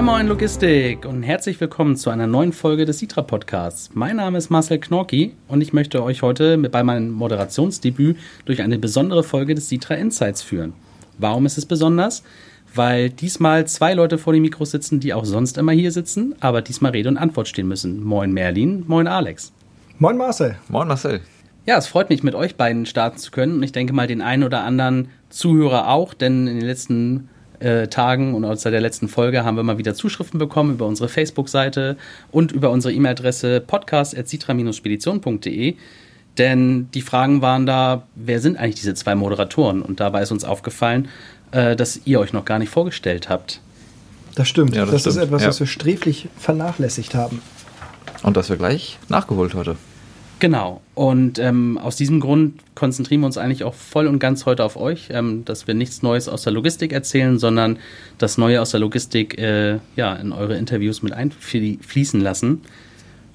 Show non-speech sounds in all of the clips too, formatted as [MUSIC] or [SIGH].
Moin Moin Logistik und herzlich willkommen zu einer neuen Folge des Sitra Podcasts. Mein Name ist Marcel Knorki und ich möchte euch heute bei meinem Moderationsdebüt durch eine besondere Folge des Sitra Insights führen. Warum ist es besonders? Weil diesmal zwei Leute vor dem Mikro sitzen, die auch sonst immer hier sitzen, aber diesmal Rede und Antwort stehen müssen. Moin Merlin, moin Alex. Moin Marcel. Moin Marcel. Ja, es freut mich, mit euch beiden starten zu können und ich denke mal den einen oder anderen Zuhörer auch, denn in den letzten äh, Tagen und seit der letzten Folge haben wir mal wieder Zuschriften bekommen über unsere Facebook-Seite und über unsere E-Mail-Adresse podcast.citra-spedition.de. Denn die Fragen waren da, wer sind eigentlich diese zwei Moderatoren? Und dabei ist uns aufgefallen, äh, dass ihr euch noch gar nicht vorgestellt habt. Das stimmt. Ja, das das, stimmt. ist etwas, Ja. was wir sträflich vernachlässigt haben. Und das wir gleich nachgeholt heute. Genau. Und ähm, aus diesem Grund konzentrieren wir uns eigentlich auch voll und ganz heute auf euch, ähm, dass wir nichts Neues aus der Logistik erzählen, sondern das Neue aus der Logistik äh, ja, in eure Interviews mit einfließen lassen.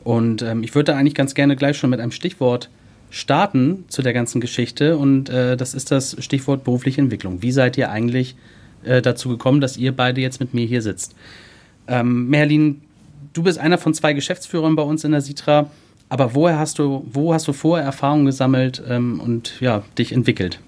Und ähm, ich würde da eigentlich ganz gerne gleich schon mit einem Stichwort starten zu der ganzen Geschichte. Und äh, das ist das Stichwort berufliche Entwicklung. Wie seid ihr eigentlich äh, dazu gekommen, dass ihr beide jetzt mit mir hier sitzt? Ähm, Merlin, du bist einer von zwei Geschäftsführern bei uns in der Sitra. Aber woher hast du, wo hast du vorher Erfahrungen gesammelt ähm, und ja, dich entwickelt?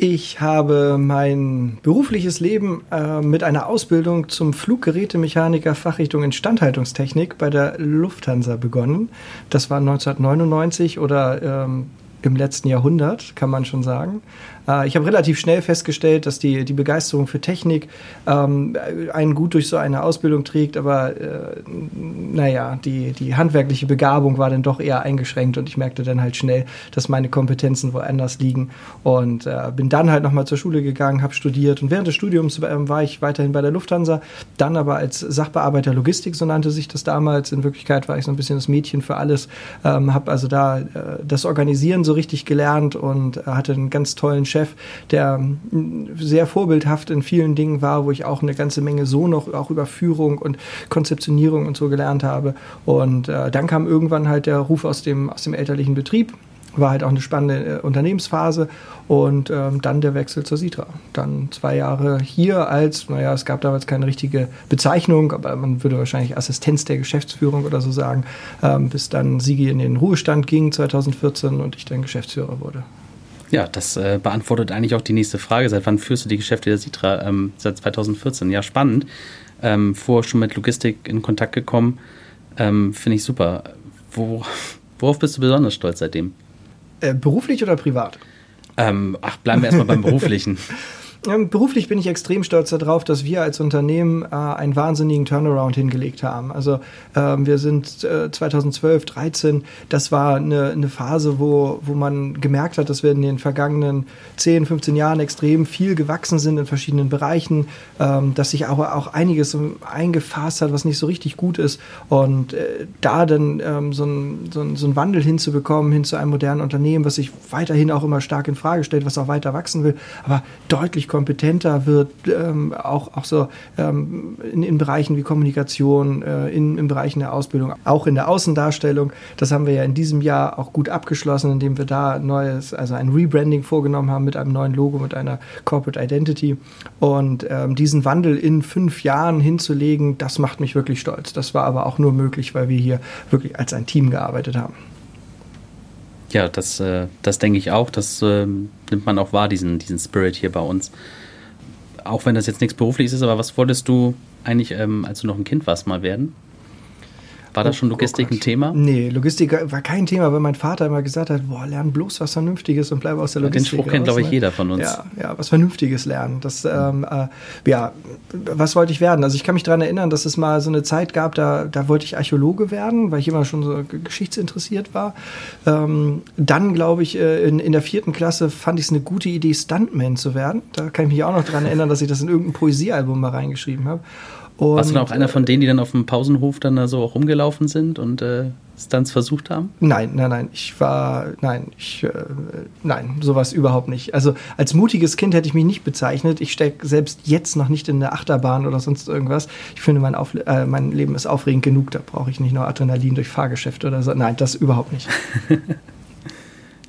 Ich habe mein berufliches Leben äh, mit einer Ausbildung zum Fluggerätemechaniker Fachrichtung Instandhaltungstechnik bei der Lufthansa begonnen. Das war 1999 oder ähm, im letzten Jahrhundert, kann man schon sagen. Äh, ich habe relativ schnell festgestellt, dass die, die Begeisterung für Technik ähm, einen gut durch so eine Ausbildung trägt, aber äh, naja, die, die handwerkliche Begabung war dann doch eher eingeschränkt und ich merkte dann halt schnell, dass meine Kompetenzen woanders liegen und äh, bin dann halt nochmal zur Schule gegangen, habe studiert und während des Studiums ähm, war ich weiterhin bei der Lufthansa, dann aber als Sachbearbeiter Logistik, so nannte sich das damals. In Wirklichkeit war ich so ein bisschen das Mädchen für alles, ähm, habe also da äh, das Organisieren so richtig gelernt und äh, hatte einen ganz tollen Chef, der ähm, sehr vorbildhaft in vielen Dingen war, wo ich auch eine ganze Menge so noch auch über Führung und Konzeptionierung und so gelernt habe. Und äh, dann kam irgendwann halt der Ruf aus dem, aus dem elterlichen Betrieb. War halt auch eine spannende äh, Unternehmensphase und ähm, dann der Wechsel zur Sitra. Dann zwei Jahre hier als, naja, es gab damals keine richtige Bezeichnung, aber man würde wahrscheinlich Assistenz der Geschäftsführung oder so sagen, ähm, bis dann Sigi in den Ruhestand ging 2014 und ich dann Geschäftsführer wurde. Ja, das äh, beantwortet eigentlich auch die nächste Frage. Seit wann führst du die Geschäfte der Sitra? Ähm, seit 2014. Ja, spannend. Ähm, vorher schon mit Logistik in Kontakt gekommen. Ähm, Finde ich super. Wo, worauf bist du besonders stolz seitdem? Äh, beruflich oder privat? Ähm, ach, bleiben wir erstmal beim Beruflichen. [LAUGHS] Ähm, Beruflich bin ich extrem stolz darauf, dass wir als Unternehmen äh, einen wahnsinnigen Turnaround hingelegt haben. Also ähm, wir sind äh, 2012, 13, das war eine, eine Phase, wo, wo man gemerkt hat, dass wir in den vergangenen 10, 15 Jahren extrem viel gewachsen sind in verschiedenen Bereichen, ähm, dass sich aber auch einiges eingefasst hat, was nicht so richtig gut ist. Und äh, da dann ähm, so, ein, so, ein, so einen Wandel hinzubekommen, hin zu einem modernen Unternehmen, was sich weiterhin auch immer stark in Frage stellt, was auch weiter wachsen will, aber deutlich kompetenter wird, ähm, auch, auch so ähm, in, in Bereichen wie Kommunikation, äh, in, in Bereichen der Ausbildung, auch in der Außendarstellung. Das haben wir ja in diesem Jahr auch gut abgeschlossen, indem wir da ein neues, also ein Rebranding vorgenommen haben mit einem neuen Logo, mit einer Corporate Identity. Und ähm, diesen Wandel in fünf Jahren hinzulegen, das macht mich wirklich stolz. Das war aber auch nur möglich, weil wir hier wirklich als ein Team gearbeitet haben. Ja, das, äh, das denke ich auch. Das äh, nimmt man auch wahr, diesen, diesen Spirit hier bei uns. Auch wenn das jetzt nichts Berufliches ist, aber was wolltest du eigentlich, ähm, als du noch ein Kind warst, mal werden? War da Oh, schon Logistik oh ein Thema? Nee, Logistik war kein Thema, weil mein Vater immer gesagt hat, boah, lern bloß was Vernünftiges und bleib aus der Den Logistik Spruch kennt, glaube ich, ne? jeder von uns. Ja, ja, was Vernünftiges lernen. Das, ähm, äh, ja, was wollte ich werden? Also ich kann mich daran erinnern, dass es mal so eine Zeit gab, da, da wollte ich Archäologe werden, weil ich immer schon so geschichtsinteressiert war. Ähm, dann, glaube ich, äh, in, in der vierten Klasse fand ich es eine gute Idee, Stuntman zu werden. Da kann ich mich auch noch daran erinnern, dass ich das in irgendein Poesiealbum mal reingeschrieben habe. Warst du dann auch einer von denen, die dann auf dem Pausenhof dann da so auch rumgelaufen sind und äh, Stunts versucht haben? Nein, nein, nein. Ich war, nein, ich, äh, nein, sowas überhaupt nicht. Also als mutiges Kind hätte ich mich nicht bezeichnet. Ich stecke selbst jetzt noch nicht in der Achterbahn oder sonst irgendwas. Ich finde, mein, Auf äh, mein Leben ist aufregend genug. Da brauche ich nicht noch Adrenalin durch Fahrgeschäfte oder so. Nein, das überhaupt nicht. [LAUGHS]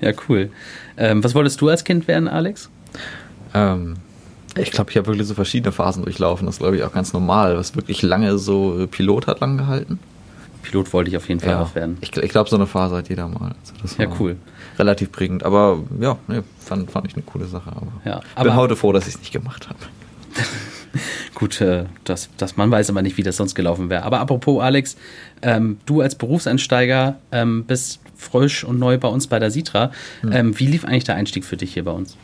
Ja, cool. Ähm, was wolltest du als Kind werden, Alex? Ähm, Ich glaube, ich habe wirklich so verschiedene Phasen durchlaufen. Das glaube ich auch ganz normal. Was wirklich lange so Pilot hat lang gehalten. Pilot wollte ich auf jeden Fall ja. auch werden. Ich, ich glaube, so eine Phase hat jeder mal. Also ja, cool. Relativ prägend. Aber ja, nee, fand, fand ich eine coole Sache. Aber ja, bin heute froh, dass ich es nicht gemacht habe. [LAUGHS] Gut, äh, das, das, man weiß aber nicht, wie das sonst gelaufen wäre. Aber apropos, Alex, ähm, du als Berufseinsteiger ähm, bist frisch und neu bei uns bei der Sitra. Hm. Ähm, wie lief eigentlich der Einstieg für dich hier bei uns?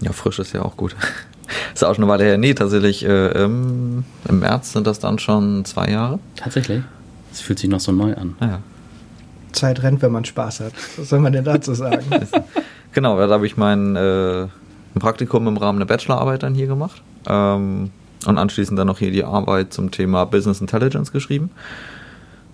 Ja, frisch ist ja auch gut. [LAUGHS] ist auch schon eine Weile her. Nee, tatsächlich äh, im, im März sind das dann schon zwei Jahre. Tatsächlich? Es fühlt sich noch so neu an. Ja. Zeit rennt, wenn man Spaß hat. Was soll man denn dazu sagen? [LAUGHS] genau, da habe ich mein äh, Praktikum im Rahmen der Bachelorarbeit dann hier gemacht. Ähm, und anschließend dann noch hier die Arbeit zum Thema Business Intelligence geschrieben.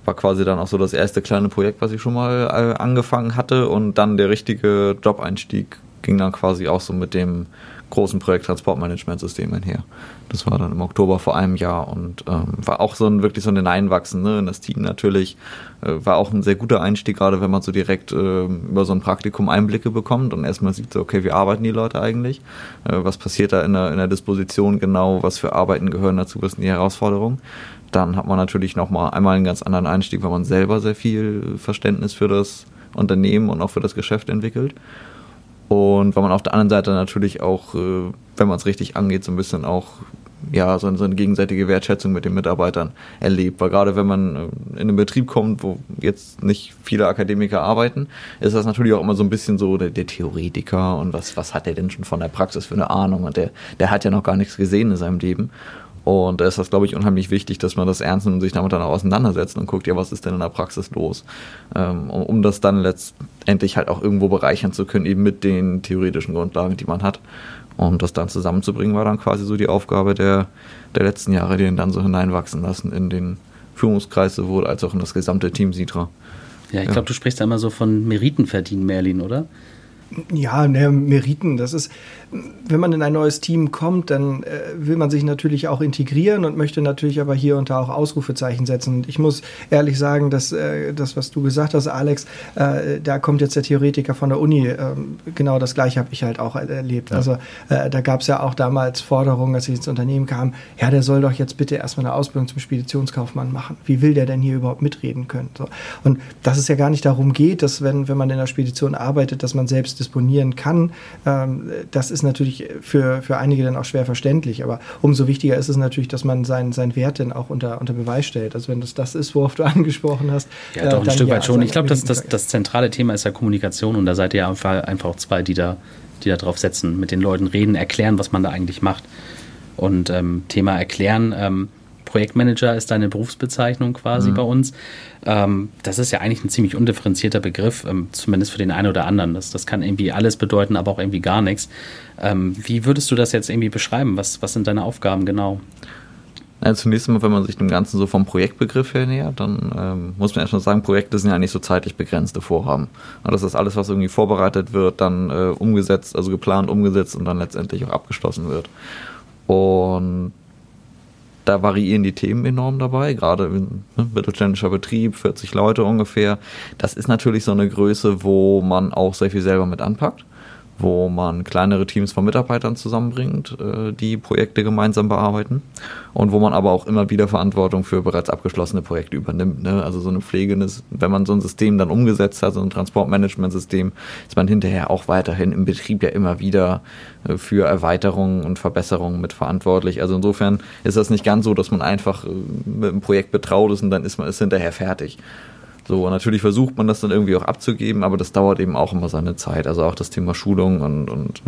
War quasi dann auch so das erste kleine Projekt, was ich schon mal äh, angefangen hatte. Und dann der richtige Job-Einstieg ging dann quasi auch so mit dem großen Projekt Transportmanagementsystem einher. Das war dann im Oktober vor einem Jahr und ähm, war auch so ein wirklich so ein Hineinwachsen ne, in das Team natürlich. Äh, war auch ein sehr guter Einstieg, gerade wenn man so direkt äh, über so ein Praktikum Einblicke bekommt und erstmal sieht so, okay, wie arbeiten die Leute eigentlich? Äh, was passiert da in der, in der Disposition genau? Was für Arbeiten gehören dazu? Was sind die Herausforderungen? Dann hat man natürlich nochmal einmal einen ganz anderen Einstieg, weil man selber sehr viel Verständnis für das Unternehmen und auch für das Geschäft entwickelt. Und weil man auf der anderen Seite natürlich auch, äh, wenn man es richtig angeht, so ein bisschen auch ja, so, eine gegenseitige Wertschätzung mit den Mitarbeitern erlebt. Weil gerade wenn man äh, in einen Betrieb kommt, wo jetzt nicht viele Akademiker arbeiten, ist das natürlich auch immer so ein bisschen so der, der Theoretiker und was, was hat der denn schon von der Praxis für eine Ahnung? Und der, der hat ja noch gar nichts gesehen in seinem Leben. Und da ist das, glaube ich, unheimlich wichtig, dass man das ernst nimmt und sich damit dann auch auseinandersetzt und guckt, ja, was ist denn in der Praxis los? Ähm, um, das dann letztendlich halt auch irgendwo bereichern zu können, eben mit den theoretischen Grundlagen, die man hat. Und das dann zusammenzubringen, war dann quasi so die Aufgabe der, der letzten Jahre, die ihn dann so hineinwachsen lassen in den Führungskreis sowohl als auch in das gesamte Team Sitra. Ja, ich ja. glaube, du sprichst da immer so von Meriten verdienen, Merlin, oder? Ja, ne, Meriten, das ist, wenn man in ein neues Team kommt, dann äh, will man sich natürlich auch integrieren und möchte natürlich aber hier und da auch Ausrufezeichen setzen. Und ich muss ehrlich sagen, dass äh, das, was du gesagt hast, Alex, äh, da kommt jetzt der Theoretiker von der Uni. Ähm, genau das gleiche habe ich halt auch erlebt. Ja. Also äh, da gab es ja auch damals Forderungen, als ich ins Unternehmen kam, ja, der soll doch jetzt bitte erstmal eine Ausbildung zum Speditionskaufmann machen. Wie will der denn hier überhaupt mitreden können? So. Und dass es ja gar nicht darum geht, dass wenn, wenn man in der Spedition arbeitet, dass man selbst disponieren kann, ähm, das ist natürlich für, für einige dann auch schwer verständlich. Aber umso wichtiger ist es natürlich, dass man seinen, seinen Wert dann auch unter, unter Beweis stellt. Also wenn das das ist, worauf du [LAUGHS] angesprochen hast. Ja, äh, doch, ein Stück weit schon. Ich glaube, das, das, das zentrale Thema ist ja Kommunikation und da seid ihr ja einfach, einfach auch zwei, die da, die da drauf setzen, mit den Leuten reden, erklären, was man da eigentlich macht. Und ähm, Thema erklären, ähm, Projektmanager ist deine Berufsbezeichnung quasi mhm. bei uns. Ähm, das ist ja eigentlich ein ziemlich undifferenzierter Begriff, ähm, zumindest für den einen oder anderen. Das, das kann irgendwie alles bedeuten, aber auch irgendwie gar nichts. Ähm, wie würdest du das jetzt irgendwie beschreiben? Was, was sind deine Aufgaben genau? Ja, zunächst einmal, wenn man sich dem Ganzen so vom Projektbegriff her nähert, dann ähm, muss man erstmal sagen, Projekte sind ja nicht so zeitlich begrenzte Vorhaben. Und das ist alles, was irgendwie vorbereitet wird, dann äh, umgesetzt, also geplant, umgesetzt und dann letztendlich auch abgeschlossen wird. Und da variieren die Themen enorm dabei, gerade ne, mittelständischer Betrieb, 40 Leute ungefähr. Das ist natürlich so eine Größe, wo man auch sehr viel selber mit anpackt wo man kleinere Teams von Mitarbeitern zusammenbringt, äh, die Projekte gemeinsam bearbeiten und wo man aber auch immer wieder Verantwortung für bereits abgeschlossene Projekte übernimmt. Ne? Also so eine Pflege, wenn man so ein System dann umgesetzt hat, so ein Transportmanagementsystem, ist man hinterher auch weiterhin im Betrieb ja immer wieder äh, für Erweiterungen und Verbesserungen mit verantwortlich. Also insofern ist das nicht ganz so, dass man einfach äh, mit einem Projekt betraut ist und dann ist man ist hinterher fertig. So, natürlich versucht man das dann irgendwie auch abzugeben, aber das dauert eben auch immer seine Zeit. Also auch das Thema Schulung und, und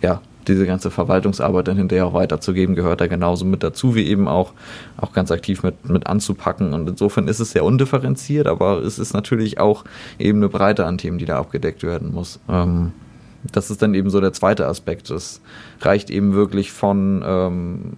ja, diese ganze Verwaltungsarbeit dann hinterher auch weiterzugeben, gehört da genauso mit dazu, wie eben auch, auch ganz aktiv mit, mit anzupacken. Und insofern ist es sehr undifferenziert, aber es ist natürlich auch eben eine Breite an Themen, die da abgedeckt werden muss. Ähm, das ist dann eben so der zweite Aspekt. Es reicht eben wirklich von ähm,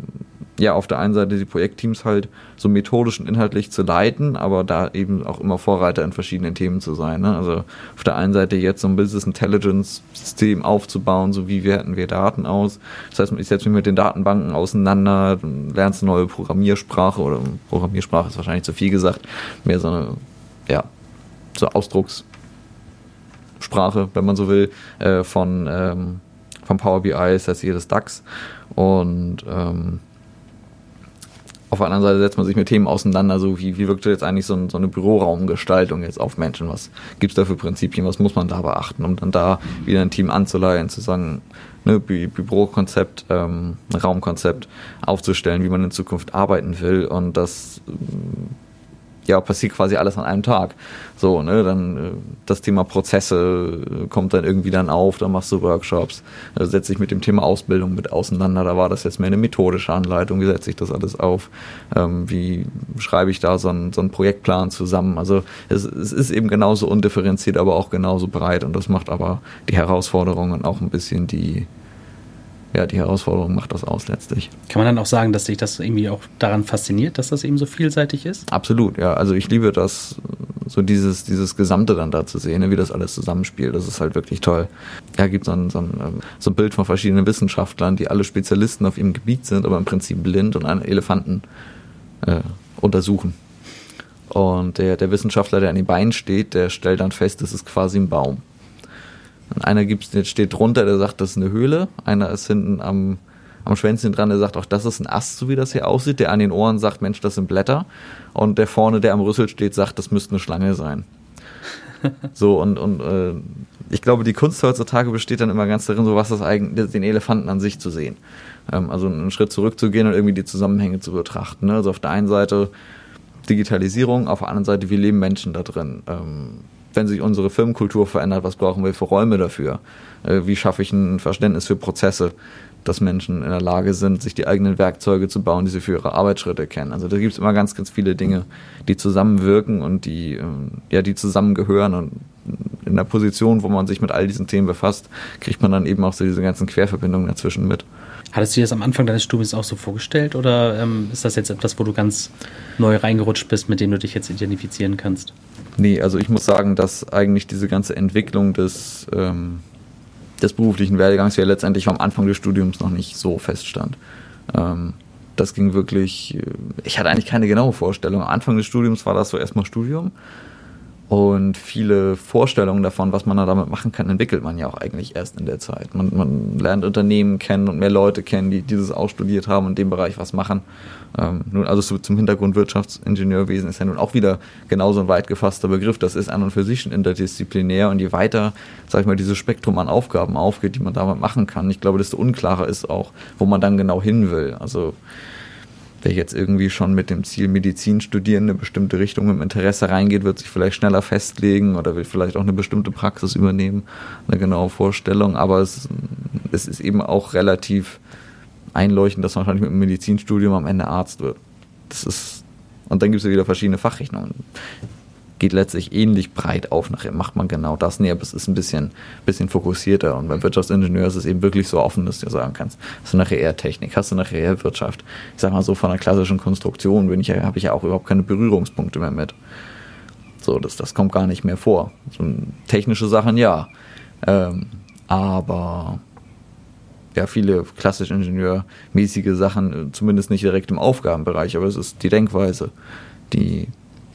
ja, auf der einen Seite die Projektteams halt so methodisch und inhaltlich zu leiten, aber da eben auch immer Vorreiter in verschiedenen Themen zu sein. Ne? Also auf der einen Seite jetzt so ein Business Intelligence System aufzubauen, so wie werten wir Daten aus. Das heißt, ich setze mich mit den Datenbanken auseinander, lernst eine neue Programmiersprache oder Programmiersprache ist wahrscheinlich zu viel gesagt, mehr so eine, ja, so Ausdruckssprache, wenn man so will, äh, von ähm, von Power BI ist das jedes DAX. Und ähm, auf der anderen Seite setzt man sich mit Themen auseinander, so wie, wie wirkt jetzt eigentlich so, ein, so eine Büroraumgestaltung jetzt auf Menschen? Was gibt es da für Prinzipien? Was muss man da beachten, um dann da wieder ein Team anzuleihen, zu sagen, ne, Bü Bürokonzept, ähm, Raumkonzept aufzustellen, wie man in Zukunft arbeiten will und das ja, passiert quasi alles an einem Tag. So, ne, dann äh, das Thema Prozesse äh, kommt dann irgendwie dann auf, dann machst du Workshops, äh, setze ich mit dem Thema Ausbildung mit auseinander, da war das jetzt mehr eine methodische Anleitung, wie setze ich das alles auf, ähm, wie schreibe ich da so einen, so einen Projektplan zusammen. Also es, es ist eben genauso undifferenziert, aber auch genauso breit. Und das macht aber die Herausforderungen auch ein bisschen die, ja, die Herausforderung macht das aus letztlich. Kann man dann auch sagen, dass sich das irgendwie auch daran fasziniert, dass das eben so vielseitig ist? Absolut, ja. Also ich liebe das, so dieses, dieses Gesamte dann da zu sehen, ne, wie das alles zusammenspielt. Das ist halt wirklich toll. Ja, gibt so ein, so, ein, ähm, so ein Bild von verschiedenen Wissenschaftlern, die alle Spezialisten auf ihrem Gebiet sind, aber im Prinzip blind und einen Elefanten äh, untersuchen. Und der, der Wissenschaftler, der an den Beinen steht, der stellt dann fest, das ist quasi ein Baum. Und einer gibt's, der steht drunter, der sagt, das ist eine Höhle. Einer ist hinten am, am Schwänzchen dran, der sagt, auch das ist ein Ast, so wie das hier aussieht. Der an den Ohren sagt, Mensch, das sind Blätter. Und der vorne, der am Rüssel steht, sagt, das müsste eine Schlange sein. [LAUGHS] so, und, und äh, ich glaube, die Kunst heutzutage besteht dann immer ganz darin, so was das eigentlich, den Elefanten an sich zu sehen. Ähm, also einen Schritt zurückzugehen und irgendwie die Zusammenhänge zu betrachten. Ne? Also auf der einen Seite Digitalisierung, auf der anderen Seite, wie leben Menschen da drin? Ähm, wenn sich unsere Firmenkultur verändert, was brauchen wir für Räume dafür? Äh, wie schaffe ich ein Verständnis für Prozesse, dass Menschen in der Lage sind, sich die eigenen Werkzeuge zu bauen, die sie für ihre Arbeitsschritte kennen? Also da gibt es immer ganz, ganz viele Dinge, die zusammenwirken und die, ähm, ja, die zusammengehören und in der Position, wo man sich mit all diesen Themen befasst, kriegt man dann eben auch so diese ganzen Querverbindungen dazwischen mit. Hattest du dir das am Anfang deines Studiums auch so vorgestellt oder ähm, ist das jetzt etwas, wo du ganz neu reingerutscht bist, mit dem du dich jetzt identifizieren kannst? Nee, also ich muss sagen, dass eigentlich diese ganze Entwicklung des, ähm, des beruflichen Werdegangs ja letztendlich am Anfang des Studiums noch nicht so feststand. Ähm, das ging wirklich, äh, ich hatte eigentlich keine genaue Vorstellung. Am Anfang des Studiums war das so erstmal Studium und viele Vorstellungen davon, was man da damit machen kann, entwickelt man ja auch eigentlich erst in der Zeit. Man, man lernt Unternehmen kennen und mehr Leute kennen, die dieses auch studiert haben und in dem Bereich was machen. Ähm, nun, also so zum Hintergrund Wirtschaftsingenieurwesen ist ja nun auch wieder genauso ein weit gefasster Begriff. Das ist an und für sich schon interdisziplinär und je weiter, sag ich mal, dieses Spektrum an Aufgaben aufgeht, die man damit machen kann, ich glaube, desto unklarer ist auch, wo man dann genau hin will. Also wer jetzt irgendwie schon mit dem Ziel Medizin studieren, eine bestimmte Richtung im Interesse reingeht, wird sich vielleicht schneller festlegen oder will vielleicht auch eine bestimmte Praxis übernehmen, eine genaue Vorstellung. Aber es, es ist eben auch relativ einleuchtend, dass man wahrscheinlich mit dem Medizinstudium am Ende Arzt wird. Das ist, und dann gibt es ja wieder verschiedene Fachrichtungen geht letztlich ähnlich breit auf. Nachher macht man genau das. Nee, aber es ist ein bisschen, bisschen fokussierter. Und beim Wirtschaftsingenieur ist es eben wirklich so offen, dass du sagen kannst, hast du nachher eher Technik, hast du nachher eher Wirtschaft. Ich sag mal so, von der klassischen Konstruktion bin ich habe ich ja auch überhaupt keine Berührungspunkte mehr mit. So, das, das kommt gar nicht mehr vor. So, technische Sachen ja. Ähm, aber ja, viele klassisch ingenieurmäßige Sachen, äh, zumindest nicht direkt im Aufgabenbereich, aber es ist die Denkweise, die,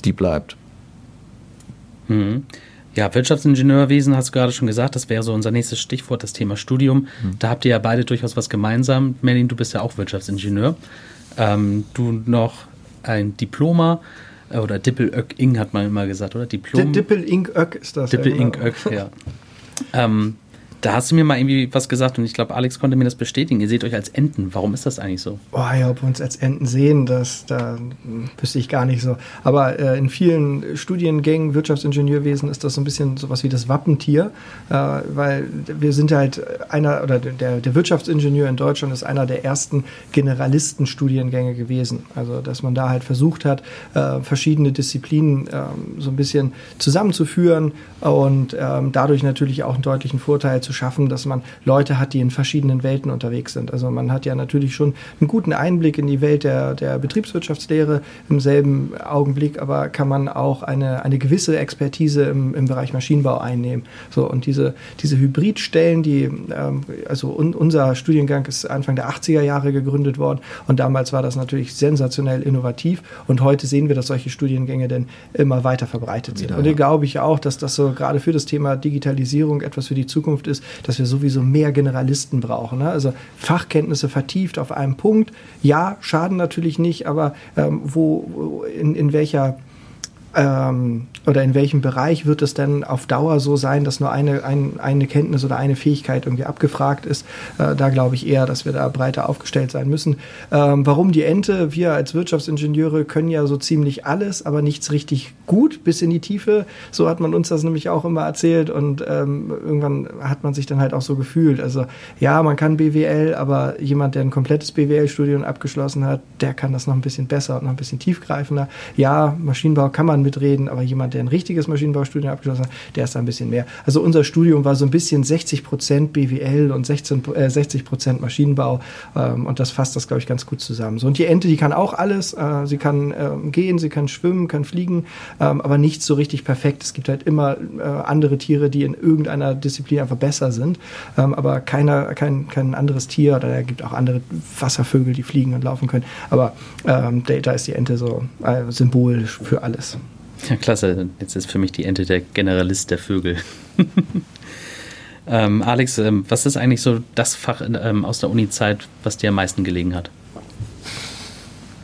die bleibt. Mhm. Ja, Wirtschaftsingenieurwesen hast du gerade schon gesagt, das wäre so unser nächstes Stichwort, das Thema Studium. Mhm. Da habt ihr ja beide durchaus was gemeinsam. Merlin, du bist ja auch Wirtschaftsingenieur. Ähm, du noch ein Diploma äh, oder Dippel-Ök-Ing hat man immer gesagt, oder? Diplom. Dippel-Ing-Ök ist das. Dippel-Ing-Ök, ja. Genau. [LAUGHS] ähm, da hast du mir mal irgendwie was gesagt und ich glaube, Alex konnte mir das bestätigen. Ihr seht euch als Enten. Warum ist das eigentlich so? Oh ja, ob wir uns als Enten sehen, das da wüsste ich gar nicht so. Aber äh, in vielen Studiengängen Wirtschaftsingenieurwesen ist das so ein bisschen sowas wie das Wappentier, äh, weil wir sind halt einer oder der, der Wirtschaftsingenieur in Deutschland ist einer der ersten Generalistenstudiengänge gewesen. Also dass man da halt versucht hat, äh, verschiedene Disziplinen ähm, so ein bisschen zusammenzuführen und ähm, dadurch natürlich auch einen deutlichen Vorteil zu schaffen, dass man Leute hat, die in verschiedenen Welten unterwegs sind. Also man hat ja natürlich schon einen guten Einblick in die Welt der, der Betriebswirtschaftslehre im selben Augenblick, aber kann man auch eine, eine gewisse Expertise im, im Bereich Maschinenbau einnehmen. So, und diese, diese Hybridstellen, die, ähm, also un, unser Studiengang ist Anfang der 80er Jahre gegründet worden und damals war das natürlich sensationell innovativ und heute sehen wir, dass solche Studiengänge denn immer weiter verbreitet sind. Ja. Und da glaube ich auch, dass das so gerade für das Thema Digitalisierung etwas für die Zukunft ist, dass wir sowieso mehr Generalisten brauchen. Ne? Also Fachkenntnisse vertieft auf einem Punkt. Ja, schaden natürlich nicht, aber ähm, wo, in, in welcher ähm, oder in welchem Bereich wird es denn auf Dauer so sein, dass nur eine, ein, eine Kenntnis oder eine Fähigkeit irgendwie abgefragt ist? Äh, da glaube ich eher, dass wir da breiter aufgestellt sein müssen. Ähm, warum die Ente? Wir als Wirtschaftsingenieure können ja so ziemlich alles, aber nichts richtig gut bis in die Tiefe. So hat man uns das nämlich auch immer erzählt und ähm, irgendwann hat man sich dann halt auch so gefühlt. Also ja, man kann BWL, aber jemand, der ein komplettes BWL-Studium abgeschlossen hat, der kann das noch ein bisschen besser und noch ein bisschen tiefgreifender. Ja, Maschinenbau kann man mitreden, aber jemand, der ein richtiges Maschinenbaustudium abgeschlossen hat, der ist da ein bisschen mehr. Also unser Studium war so ein bisschen 60 Prozent BWL und 16, äh, 60 Prozent Maschinenbau ähm, und das fasst das, glaube ich, ganz gut zusammen. So, und die Ente, die kann auch alles. Äh, sie kann äh, gehen, sie kann schwimmen, kann fliegen, ähm, aber nicht so richtig perfekt. Es gibt halt immer äh, andere Tiere, die in irgendeiner Disziplin einfach besser sind, ähm, aber keiner, kein, kein anderes Tier oder es gibt auch andere Wasservögel, die fliegen und laufen können. Aber ähm, da ist die Ente so äh, symbolisch für alles. Ja, klasse. Jetzt ist für mich die Ente der Generalist der Vögel. [LAUGHS] ähm, Alex, ähm, was ist eigentlich so das Fach ähm, aus der Uni-Zeit, was dir am meisten gelegen hat?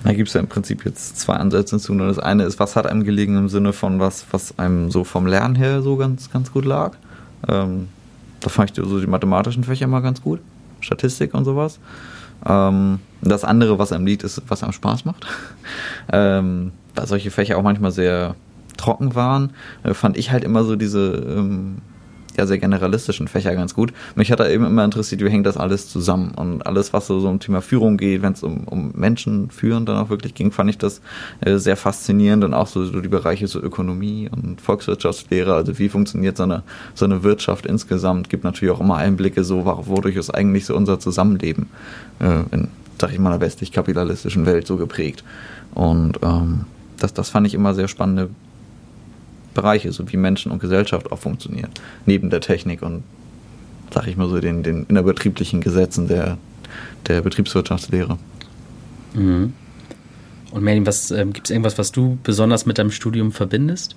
Da gibt es ja im Prinzip jetzt zwei Ansätze zu. Das eine ist, was hat einem gelegen im Sinne von was, was einem so vom Lernen her so ganz, ganz gut lag. Ähm, da fand ich so die mathematischen Fächer mal ganz gut. Statistik und sowas. Ähm, das andere, was einem liegt, ist, was einem Spaß macht. [LAUGHS] ähm, weil solche Fächer auch manchmal sehr trocken waren, äh, fand ich halt immer so diese ähm, ja, sehr generalistischen Fächer ganz gut. Mich hat da eben immer interessiert, wie hängt das alles zusammen. Und alles, was so, so um Thema Führung geht, wenn es um, um Menschen führen dann auch wirklich ging, fand ich das äh, sehr faszinierend und auch so, so die Bereiche so Ökonomie und Volkswirtschaftslehre, also wie funktioniert so eine, so eine Wirtschaft insgesamt, gibt natürlich auch immer Einblicke so, wodurch ist eigentlich so unser Zusammenleben äh, in, sag ich mal, einer westlich-kapitalistischen Welt so geprägt. Und ähm, das, das fand ich immer sehr spannende Bereiche, so wie Menschen und Gesellschaft auch funktionieren. Neben der Technik und, sag ich mal so, den, den innerbetrieblichen Gesetzen der, der Betriebswirtschaftslehre. Mhm. Und Merlin, was äh, gibt es irgendwas, was du besonders mit deinem Studium verbindest?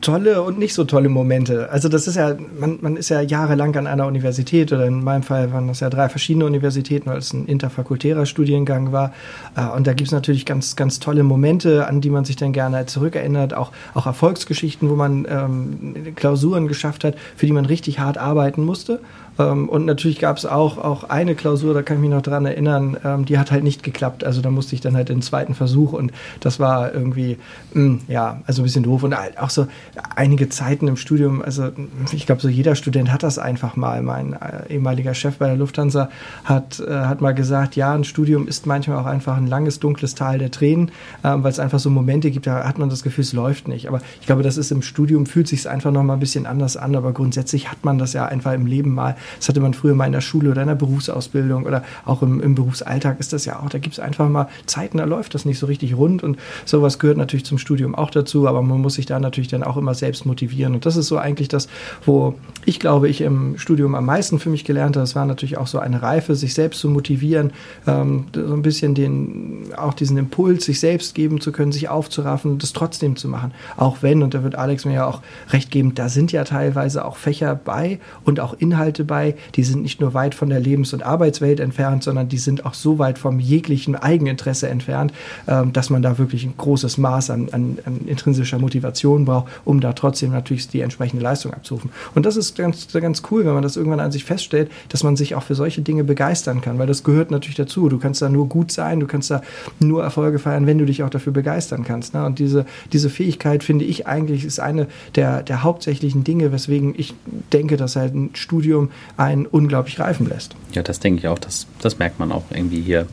Tolle und nicht so tolle Momente. Also das ist ja, man, man ist ja jahrelang an einer Universität oder in meinem Fall waren das ja drei verschiedene Universitäten, weil es ein interfakultärer Studiengang war. Äh, und da gibt es natürlich ganz, ganz tolle Momente, an die man sich dann gerne zurückerinnert, auch, auch Erfolgsgeschichten, wo man ähm, Klausuren geschafft hat, für die man richtig hart arbeiten musste. Ähm, und natürlich gab es auch, auch eine Klausur, da kann ich mich noch dran erinnern, ähm, die hat halt nicht geklappt. Also da musste ich dann halt den zweiten Versuch und das war irgendwie, mh, mm, ja, also ein bisschen doof. Und auch so einige Zeiten im Studium, also ich glaube, so jeder Student hat das einfach mal. Mein äh, ehemaliger Chef bei der Lufthansa hat, äh, hat mal gesagt, ja, ein Studium ist manchmal auch einfach ein langes, dunkles Tal der Tränen, äh, weil es einfach so Momente gibt, da hat man das Gefühl, es läuft nicht. Aber ich glaube, das ist im Studium, fühlt sich einfach noch mal ein bisschen anders an, aber grundsätzlich hat man das ja einfach im Leben mal das hatte man früher mal in der Schule oder in der Berufsausbildung oder auch im, im Berufsalltag ist das ja auch. Da gibt es einfach mal Zeiten, da läuft das nicht so richtig rund und sowas gehört natürlich zum Studium auch dazu, aber man muss sich da natürlich dann auch immer selbst motivieren. Und das ist so eigentlich das, wo ich glaube, ich im Studium am meisten für mich gelernt habe. Das war natürlich auch so eine Reife, sich selbst zu motivieren, ähm, so ein bisschen den, auch diesen Impuls, sich selbst geben zu können, sich aufzuraffen, das trotzdem zu machen. Auch wenn, und da wird Alex mir ja auch recht geben, da sind ja teilweise auch Fächer bei und auch Inhalte bei, dabei, die sind nicht nur weit von der Lebens- und Arbeitswelt entfernt, sondern die sind auch so weit vom jeglichen Eigeninteresse entfernt, ähm, dass man da wirklich ein großes Maß an, an, an intrinsischer Motivation braucht, um da trotzdem natürlich die entsprechende Leistung abzurufen. Und das ist ganz, ganz cool, wenn man das irgendwann an sich feststellt, dass man sich auch für solche Dinge begeistern kann, weil das gehört natürlich dazu. Du kannst da nur gut sein, du kannst da nur Erfolge feiern, wenn du dich auch dafür begeistern kannst. Ne? Und diese, diese Fähigkeit, finde ich eigentlich, ist eine der, der hauptsächlichen Dinge, weswegen ich denke, dass halt ein Studium einen unglaublich reifen lässt. Ja, das denke ich auch. Das, das merkt man auch irgendwie hier,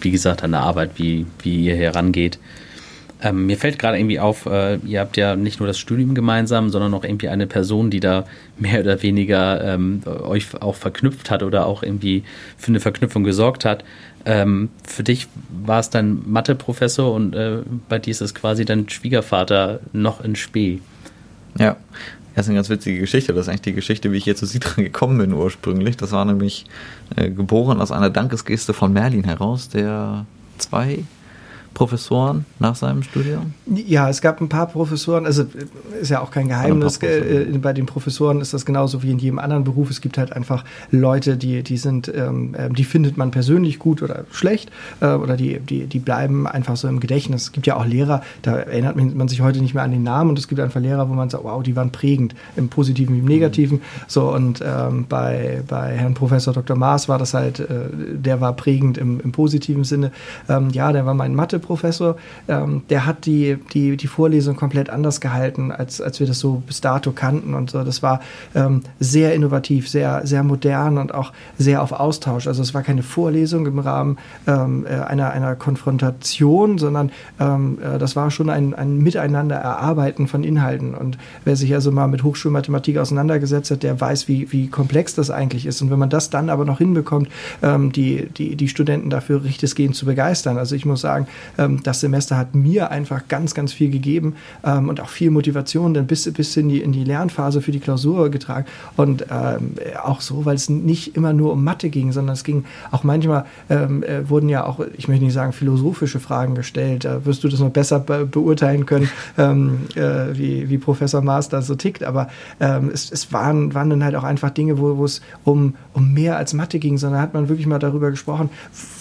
wie gesagt, an der Arbeit, wie, wie ihr hier rangeht. Ähm, mir fällt gerade irgendwie auf, äh, ihr habt ja nicht nur das Studium gemeinsam, sondern auch irgendwie eine Person, die da mehr oder weniger ähm, euch auch verknüpft hat oder auch irgendwie für eine Verknüpfung gesorgt hat. Ähm, für dich war es dein Mathe-Professor und äh, bei dir ist es quasi dein Schwiegervater noch in Spee. Ja, das ist eine ganz witzige Geschichte. Das ist eigentlich die Geschichte, wie ich hier zu Sidran gekommen bin ursprünglich. Das war nämlich äh, geboren aus einer Dankesgeste von Merlin heraus, der zwei Professoren nach seinem Studium? Ja, es gab ein paar Professoren, also ist ja auch kein Geheimnis, äh, bei den Professoren ist das genauso wie in jedem anderen Beruf. Es gibt halt einfach Leute, die, die sind, ähm, ähm, die findet man persönlich gut oder schlecht äh, oder die, die, die bleiben einfach so im Gedächtnis. Es gibt ja auch Lehrer, da erinnert man sich heute nicht mehr an den Namen und es gibt einfach Lehrer, wo man sagt, wow, die waren prägend, im Positiven wie im Negativen. Mhm. So und ähm, bei, bei Herrn Professor Dr. Maas war das halt, äh, der war prägend im, im positiven Sinne. Ähm, ja, der war mein Mathe-Professor, ähm, der hat die, die, die Vorlesung komplett anders gehalten, als, als wir das so bis dato kannten und so. Das war ähm, sehr innovativ, sehr, sehr modern und auch sehr auf Austausch. Also es war keine Vorlesung im Rahmen ähm, äh, einer, einer Konfrontation, sondern ähm, äh, das war schon ein, ein Miteinander erarbeiten von Inhalten. Und wer sich also mal mit Hochschulmathematik auseinandergesetzt hat, der weiß, wie, wie komplex das eigentlich ist. Und wenn man das dann aber noch hinbekommt, ähm, die, die, die Studenten dafür richtiggehend zu begeistern. Also ich muss sagen, das Semester hat mir einfach ganz, ganz viel gegeben ähm, und auch viel Motivation dann bis, bis in, die, in die Lernphase für die Klausur getragen. Und ähm, auch so, weil es nicht immer nur um Mathe ging, sondern es ging auch manchmal, ähm, äh, wurden ja auch, ich möchte nicht sagen, philosophische Fragen gestellt. Da wirst du das noch besser be beurteilen können, [LAUGHS] ähm, äh, wie, wie Professor Maas da so tickt. Aber ähm, es, es waren, waren dann halt auch einfach Dinge, wo, wo es um, um mehr als Mathe ging, sondern hat man wirklich mal darüber gesprochen,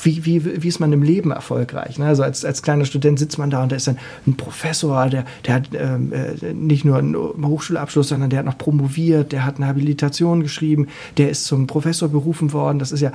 wie, wie, wie ist man im Leben erfolgreich. Ne? Also als, als kleiner Student sitzt man da und da ist dann ein Professor, der, der hat ähm, äh, nicht nur einen Hochschulabschluss, sondern der hat noch promoviert, der hat eine Habilitation geschrieben, der ist zum Professor berufen worden. Das ist ja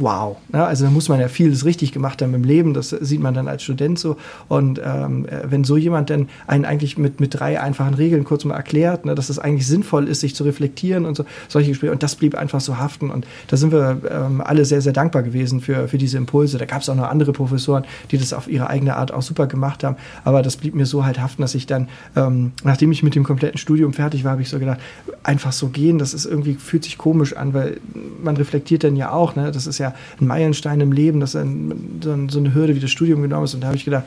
wow. Ja, also da muss man ja vieles richtig gemacht haben im Leben, das sieht man dann als Student so. Und ähm, wenn so jemand dann einen eigentlich mit, mit drei einfachen Regeln kurz mal erklärt, ne, dass es eigentlich sinnvoll ist, sich zu reflektieren und so, solche Gespräche, und das blieb einfach so haften. Und da sind wir ähm, alle sehr, sehr dankbar gewesen für, für diese Impulse. Da gab es auch noch andere Professoren, die das auf ihre eigene Art auch super gemacht haben. Aber das blieb mir so halt haften, dass ich dann, ähm, nachdem ich mit dem kompletten Studium fertig war, habe ich so gedacht, einfach so gehen, das ist irgendwie, fühlt sich komisch an, weil man reflektiert dann ja auch, ne? Das ist ja ein Meilenstein im Leben, dass ein, so, eine Hürde wie das Studium genommen ist. Und da habe ich gedacht,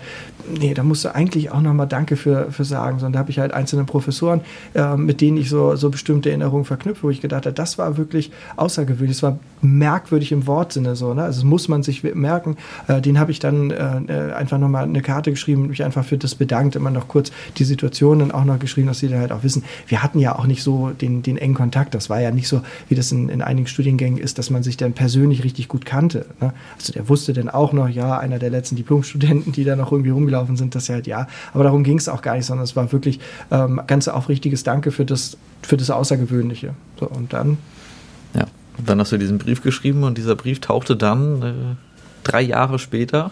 nee, da musst du eigentlich auch nochmal Danke für, für sagen. Und da habe ich halt einzelne Professoren, äh, mit denen ich so, so bestimmte Erinnerungen verknüpfe, wo ich gedacht habe, das war wirklich außergewöhnlich. Es war merkwürdig im Wortsinne so. Ne? Also muss man sich merken. Äh, den habe ich dann äh, einfach nochmal eine Karte geschrieben, mich einfach für das bedankt, immer noch kurz die Situation dann auch noch geschrieben, dass sie dann halt auch wissen, wir hatten ja auch nicht so den, den engen Kontakt. Das war ja nicht so, wie das in, in einigen Studiengängen ist, dass man sich dann persönlich richtig gut kannte. Ne? Also der wusste dann auch noch, ja, einer der letzten Diplomstudenten, die da noch irgendwie rumgelaufen sind, das ja halt ja. Aber darum ging es auch gar nicht, sondern es war wirklich ähm, ganz aufrichtiges Danke für das, für das Außergewöhnliche. So, und dann. Ja, und dann hast du diesen Brief geschrieben und dieser Brief tauchte dann äh, drei Jahre später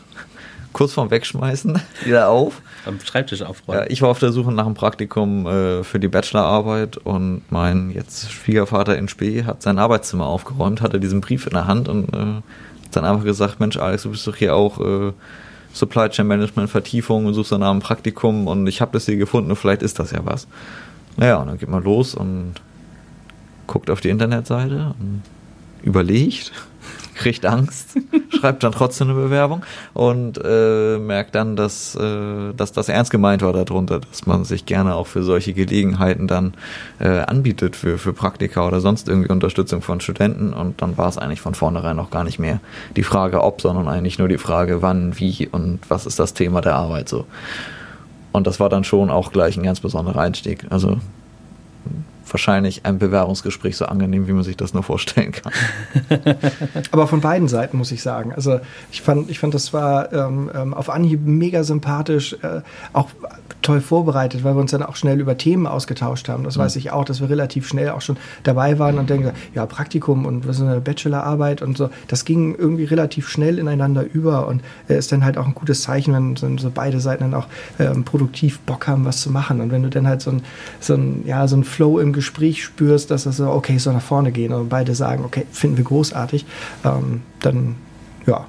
kurz vorm Wegschmeißen [LAUGHS] wieder auf. Am Schreibtisch aufräumen. Ja, ich war auf der Suche nach einem Praktikum äh, für die Bachelorarbeit und mein jetzt Schwiegervater in Spee hat sein Arbeitszimmer aufgeräumt, hatte diesen Brief in der Hand und äh, hat dann einfach gesagt, Mensch Alex, du bist doch hier auch äh, Supply Chain Management Vertiefung und suchst nach einem Praktikum und ich habe das hier gefunden und vielleicht ist das ja was. Naja, und dann geht man los und guckt auf die Internetseite und überlegt kriegt Angst, [LAUGHS] schreibt dann trotzdem eine Bewerbung und äh, merkt dann, dass, äh, dass das ernst gemeint war darunter, dass man sich gerne auch für solche Gelegenheiten dann äh, anbietet für, für Praktika oder sonst irgendwie Unterstützung von Studenten und dann war es eigentlich von vornherein noch gar nicht mehr die Frage ob, sondern eigentlich nur die Frage wann, wie und was ist das Thema der Arbeit so. Und das war dann schon auch gleich ein ganz besonderer Einstieg. Also wahrscheinlich ein Bewerbungsgespräch so angenehm, wie man sich das nur vorstellen kann. [LAUGHS] Aber von beiden Seiten muss ich sagen. Also ich fand, ich fand das war ähm, ähm auf Anhieb mega sympathisch, äh, auch toll vorbereitet, weil wir uns dann auch schnell über Themen ausgetauscht haben. Das mhm. weiß ich auch, dass wir relativ schnell auch schon dabei waren und denken, ja, Praktikum und was ist eine Bachelorarbeit und so. Das ging irgendwie relativ schnell ineinander über und äh, ist dann halt auch ein gutes Zeichen, wenn so, beide Seiten dann auch ähm, produktiv Bock haben, was zu machen. Und wenn du dann halt so ein, so ein, ja, so ein Flow im Gespräch spürst, dass das so, okay, soll nach vorne gehen und beide sagen, okay, finden wir großartig, ähm, dann, ja,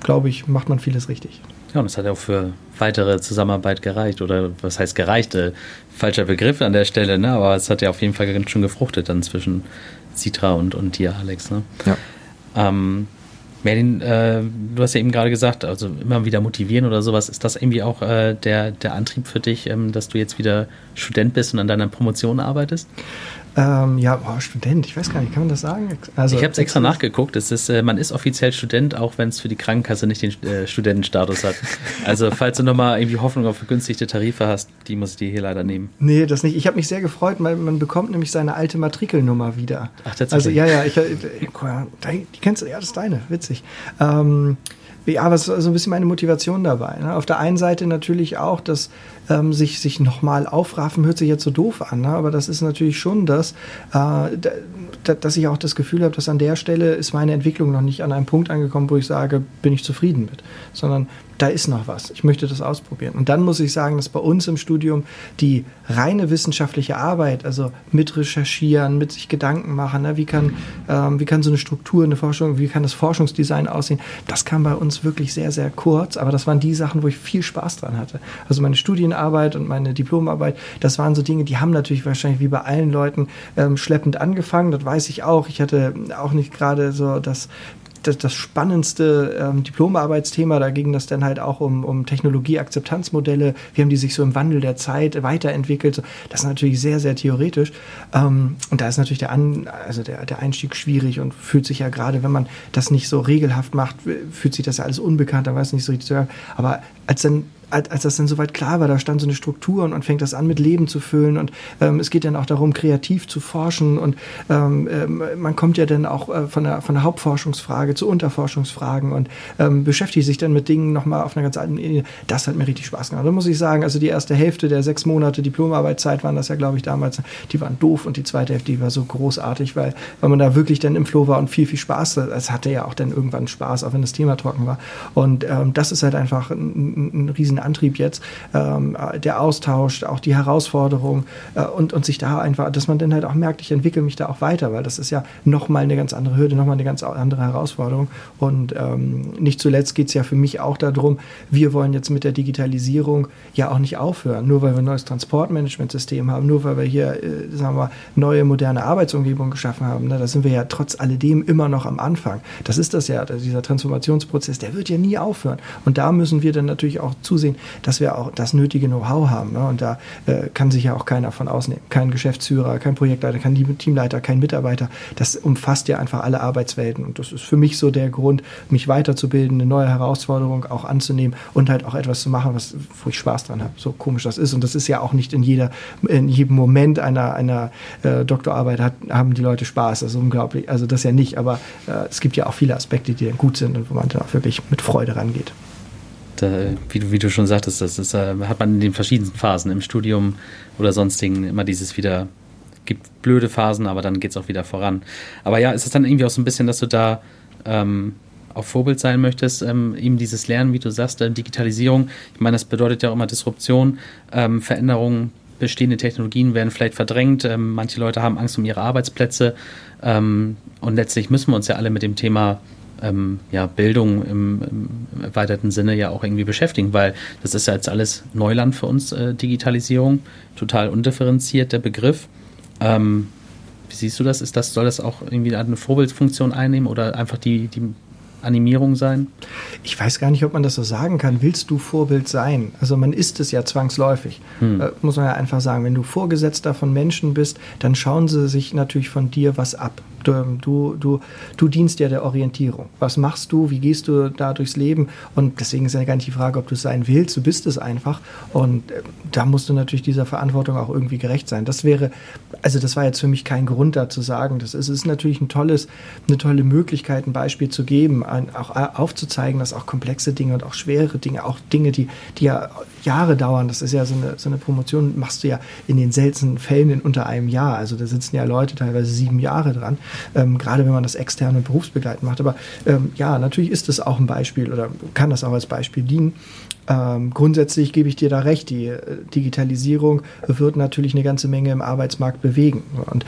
glaube ich, macht man vieles richtig. Ja, und das hat auch für weitere Zusammenarbeit gereicht. Oder was heißt gereicht? Äh, falscher Begriff an der Stelle, ne? aber es hat ja auf jeden Fall ganz schön gefruchtet dann zwischen Citra und, und dir, Alex. Ne? Ja. Ähm, Merlin, äh, du hast ja eben gerade gesagt, also immer wieder motivieren oder sowas. Ist das irgendwie auch äh, der, der Antrieb für dich, ähm, dass du jetzt wieder Student bist und an deiner Promotion arbeitest? Ähm, ja, boah, Student, ich weiß gar nicht, kann man das sagen? Also, ich habe es extra nachgeguckt. Es ist, äh, man ist offiziell Student, auch wenn es für die Krankenkasse nicht den äh, Studentenstatus hat. Also, falls du nochmal irgendwie Hoffnung auf vergünstigte Tarife hast, die muss ich dir hier leider nehmen. Nee, das nicht. Ich habe mich sehr gefreut, weil man bekommt nämlich seine alte Matrikelnummer wieder. Ach, tatsächlich? Also, ja, ja, ich, äh, die kennst du, ja, das ist deine, witzig. Ähm, ja, ist so ein bisschen meine Motivation dabei. Ne? Auf der einen Seite natürlich auch, dass ähm, sich, sich nochmal aufraffen, hört sich jetzt so doof an, ne? aber das ist natürlich schon das, äh, dass ich auch das Gefühl habe, dass an der Stelle ist meine Entwicklung noch nicht an einem Punkt angekommen, wo ich sage, bin ich zufrieden mit, sondern da ist noch was. Ich möchte das ausprobieren. Und dann muss ich sagen, dass bei uns im Studium die reine wissenschaftliche Arbeit, also mit Recherchieren, mit sich Gedanken machen, ne, wie, kann, ähm, wie kann so eine Struktur, eine Forschung, wie kann das Forschungsdesign aussehen, das kam bei uns wirklich sehr, sehr kurz. Aber das waren die Sachen, wo ich viel Spaß dran hatte. Also meine Studienarbeit und meine Diplomarbeit, das waren so Dinge, die haben natürlich wahrscheinlich wie bei allen Leuten ähm, schleppend angefangen. Das weiß ich auch. Ich hatte auch nicht gerade so das das, das spannendste ähm, Diplomarbeitsthema. Da ging das dann halt auch um, um Technologieakzeptanzmodelle. Wie haben die sich so im Wandel der Zeit weiterentwickelt? Das ist natürlich sehr, sehr theoretisch. Ähm, und da ist natürlich der, An also der, der Einstieg schwierig und fühlt sich ja gerade, wenn man das nicht so regelhaft macht, fühlt sich das ja alles unbekannt, da weiß nicht so richtig. Aber als dann als das dann soweit klar war, da stand so eine Struktur und man fängt das an mit Leben zu füllen und ähm, es geht dann auch darum, kreativ zu forschen und ähm, ähm, man kommt ja dann auch äh, von, der, von der Hauptforschungsfrage zu Unterforschungsfragen und ähm, beschäftigt sich dann mit Dingen nochmal auf einer ganz alten Ebene. Das hat mir richtig Spaß gemacht. Da muss ich sagen, also die erste Hälfte der sechs Monate Diplomarbeitszeit waren das ja, glaube ich, damals, die waren doof und die zweite Hälfte, die war so großartig, weil, weil man da wirklich dann im Flow war und viel, viel Spaß. Es hatte ja auch dann irgendwann Spaß, auch wenn das Thema trocken war. Und ähm, das ist halt einfach ein, ein riesen Antrieb jetzt, ähm, der Austausch, auch die Herausforderung äh, und, und sich da einfach, dass man dann halt auch merkt, ich entwickle mich da auch weiter, weil das ist ja nochmal eine ganz andere Hürde, nochmal eine ganz andere Herausforderung. Und ähm, nicht zuletzt geht es ja für mich auch darum, wir wollen jetzt mit der Digitalisierung ja auch nicht aufhören, nur weil wir ein neues Transportmanagementsystem haben, nur weil wir hier, äh, sagen wir, neue moderne Arbeitsumgebungen geschaffen haben. Ne, da sind wir ja trotz alledem immer noch am Anfang. Das ist das ja, dieser Transformationsprozess, der wird ja nie aufhören. Und da müssen wir dann natürlich auch zusehen, sehen, dass wir auch das nötige Know-how haben. Ne? Und da äh, kann sich ja auch keiner von ausnehmen. Kein Geschäftsführer, kein Projektleiter, kein Teamleiter, kein Mitarbeiter. Das umfasst ja einfach alle Arbeitswelten. Und das ist für mich so der Grund, mich weiterzubilden, eine neue Herausforderung auch anzunehmen und halt auch etwas zu machen, was, wo ich Spaß dran habe. So komisch das ist. Und das ist ja auch nicht in jeder, in jedem Moment einer, einer äh, Doktorarbeit hat, haben die Leute Spaß. Das ist unglaublich. Also das ja nicht, aber äh, es gibt ja auch viele Aspekte, die dann gut sind und wo man dann auch wirklich mit Freude rangeht da, wie, du, wie du schon sagtest, das ist, äh, hat man in den verschiedensten Phasen im Studium oder sonstigen immer dieses wieder, gibt blöde Phasen, aber dann geht es auch wieder voran. Aber ja, ist es dann irgendwie auch so ein bisschen, dass du da ähm, auch Vorbild sein möchtest, ähm, eben dieses Lernen, wie du sagst, äh, Digitalisierung. Ich meine, das bedeutet ja auch immer Disruption, ähm, Veränderungen, bestehende Technologien werden vielleicht verdrängt, ähm, manche Leute haben Angst um ihre Arbeitsplätze ähm, und letztlich müssen wir uns ja alle mit dem Thema ähm, ja, Bildung im, im, erweiterten Sinne ja auch irgendwie beschäftigen, weil das ist ja jetzt alles Neuland für uns, äh, Digitalisierung, total undifferenziert der Begriff. Ähm, wie siehst du das? Ist das, soll das auch irgendwie eine Vorbildfunktion einnehmen oder einfach die, die Animierung sein? Ich weiß gar nicht, ob man das so sagen kann. Willst du Vorbild sein? Also man ist es ja zwangsläufig. Hm. Äh, muss man ja einfach sagen. Wenn du Vorgesetzter von Menschen bist, dann schauen sie sich natürlich von dir was ab. Du, du, du dienst ja der Orientierung. Was machst du? Wie gehst du da durchs Leben? Und deswegen ist ja gar nicht die Frage, ob du es sein willst. Du bist es einfach. Und äh, da musst du natürlich dieser Verantwortung auch irgendwie gerecht sein. Das wäre, also das war jetzt für mich kein Grund da zu sagen. Das ist, ist natürlich ein tolles, eine tolle Möglichkeit, ein Beispiel zu geben, auch äh, aufzuzeigen, dass auch komplexe Dinge und auch schwere Dinge, auch Dinge, die, die ja Jahre dauern, das ist ja so eine, so eine Promotion, machst du ja in den seltenen Fällen in unter einem Jahr. Also da sitzen ja Leute teilweise sieben Jahre dran ähm, gerade wenn man das externe und berufsbegleitend macht. Aber ähm, ja, natürlich ist das auch ein Beispiel oder kann das auch als Beispiel dienen. Ähm, grundsätzlich gebe ich dir da recht, die äh, Digitalisierung wird natürlich eine ganze Menge im Arbeitsmarkt bewegen. Und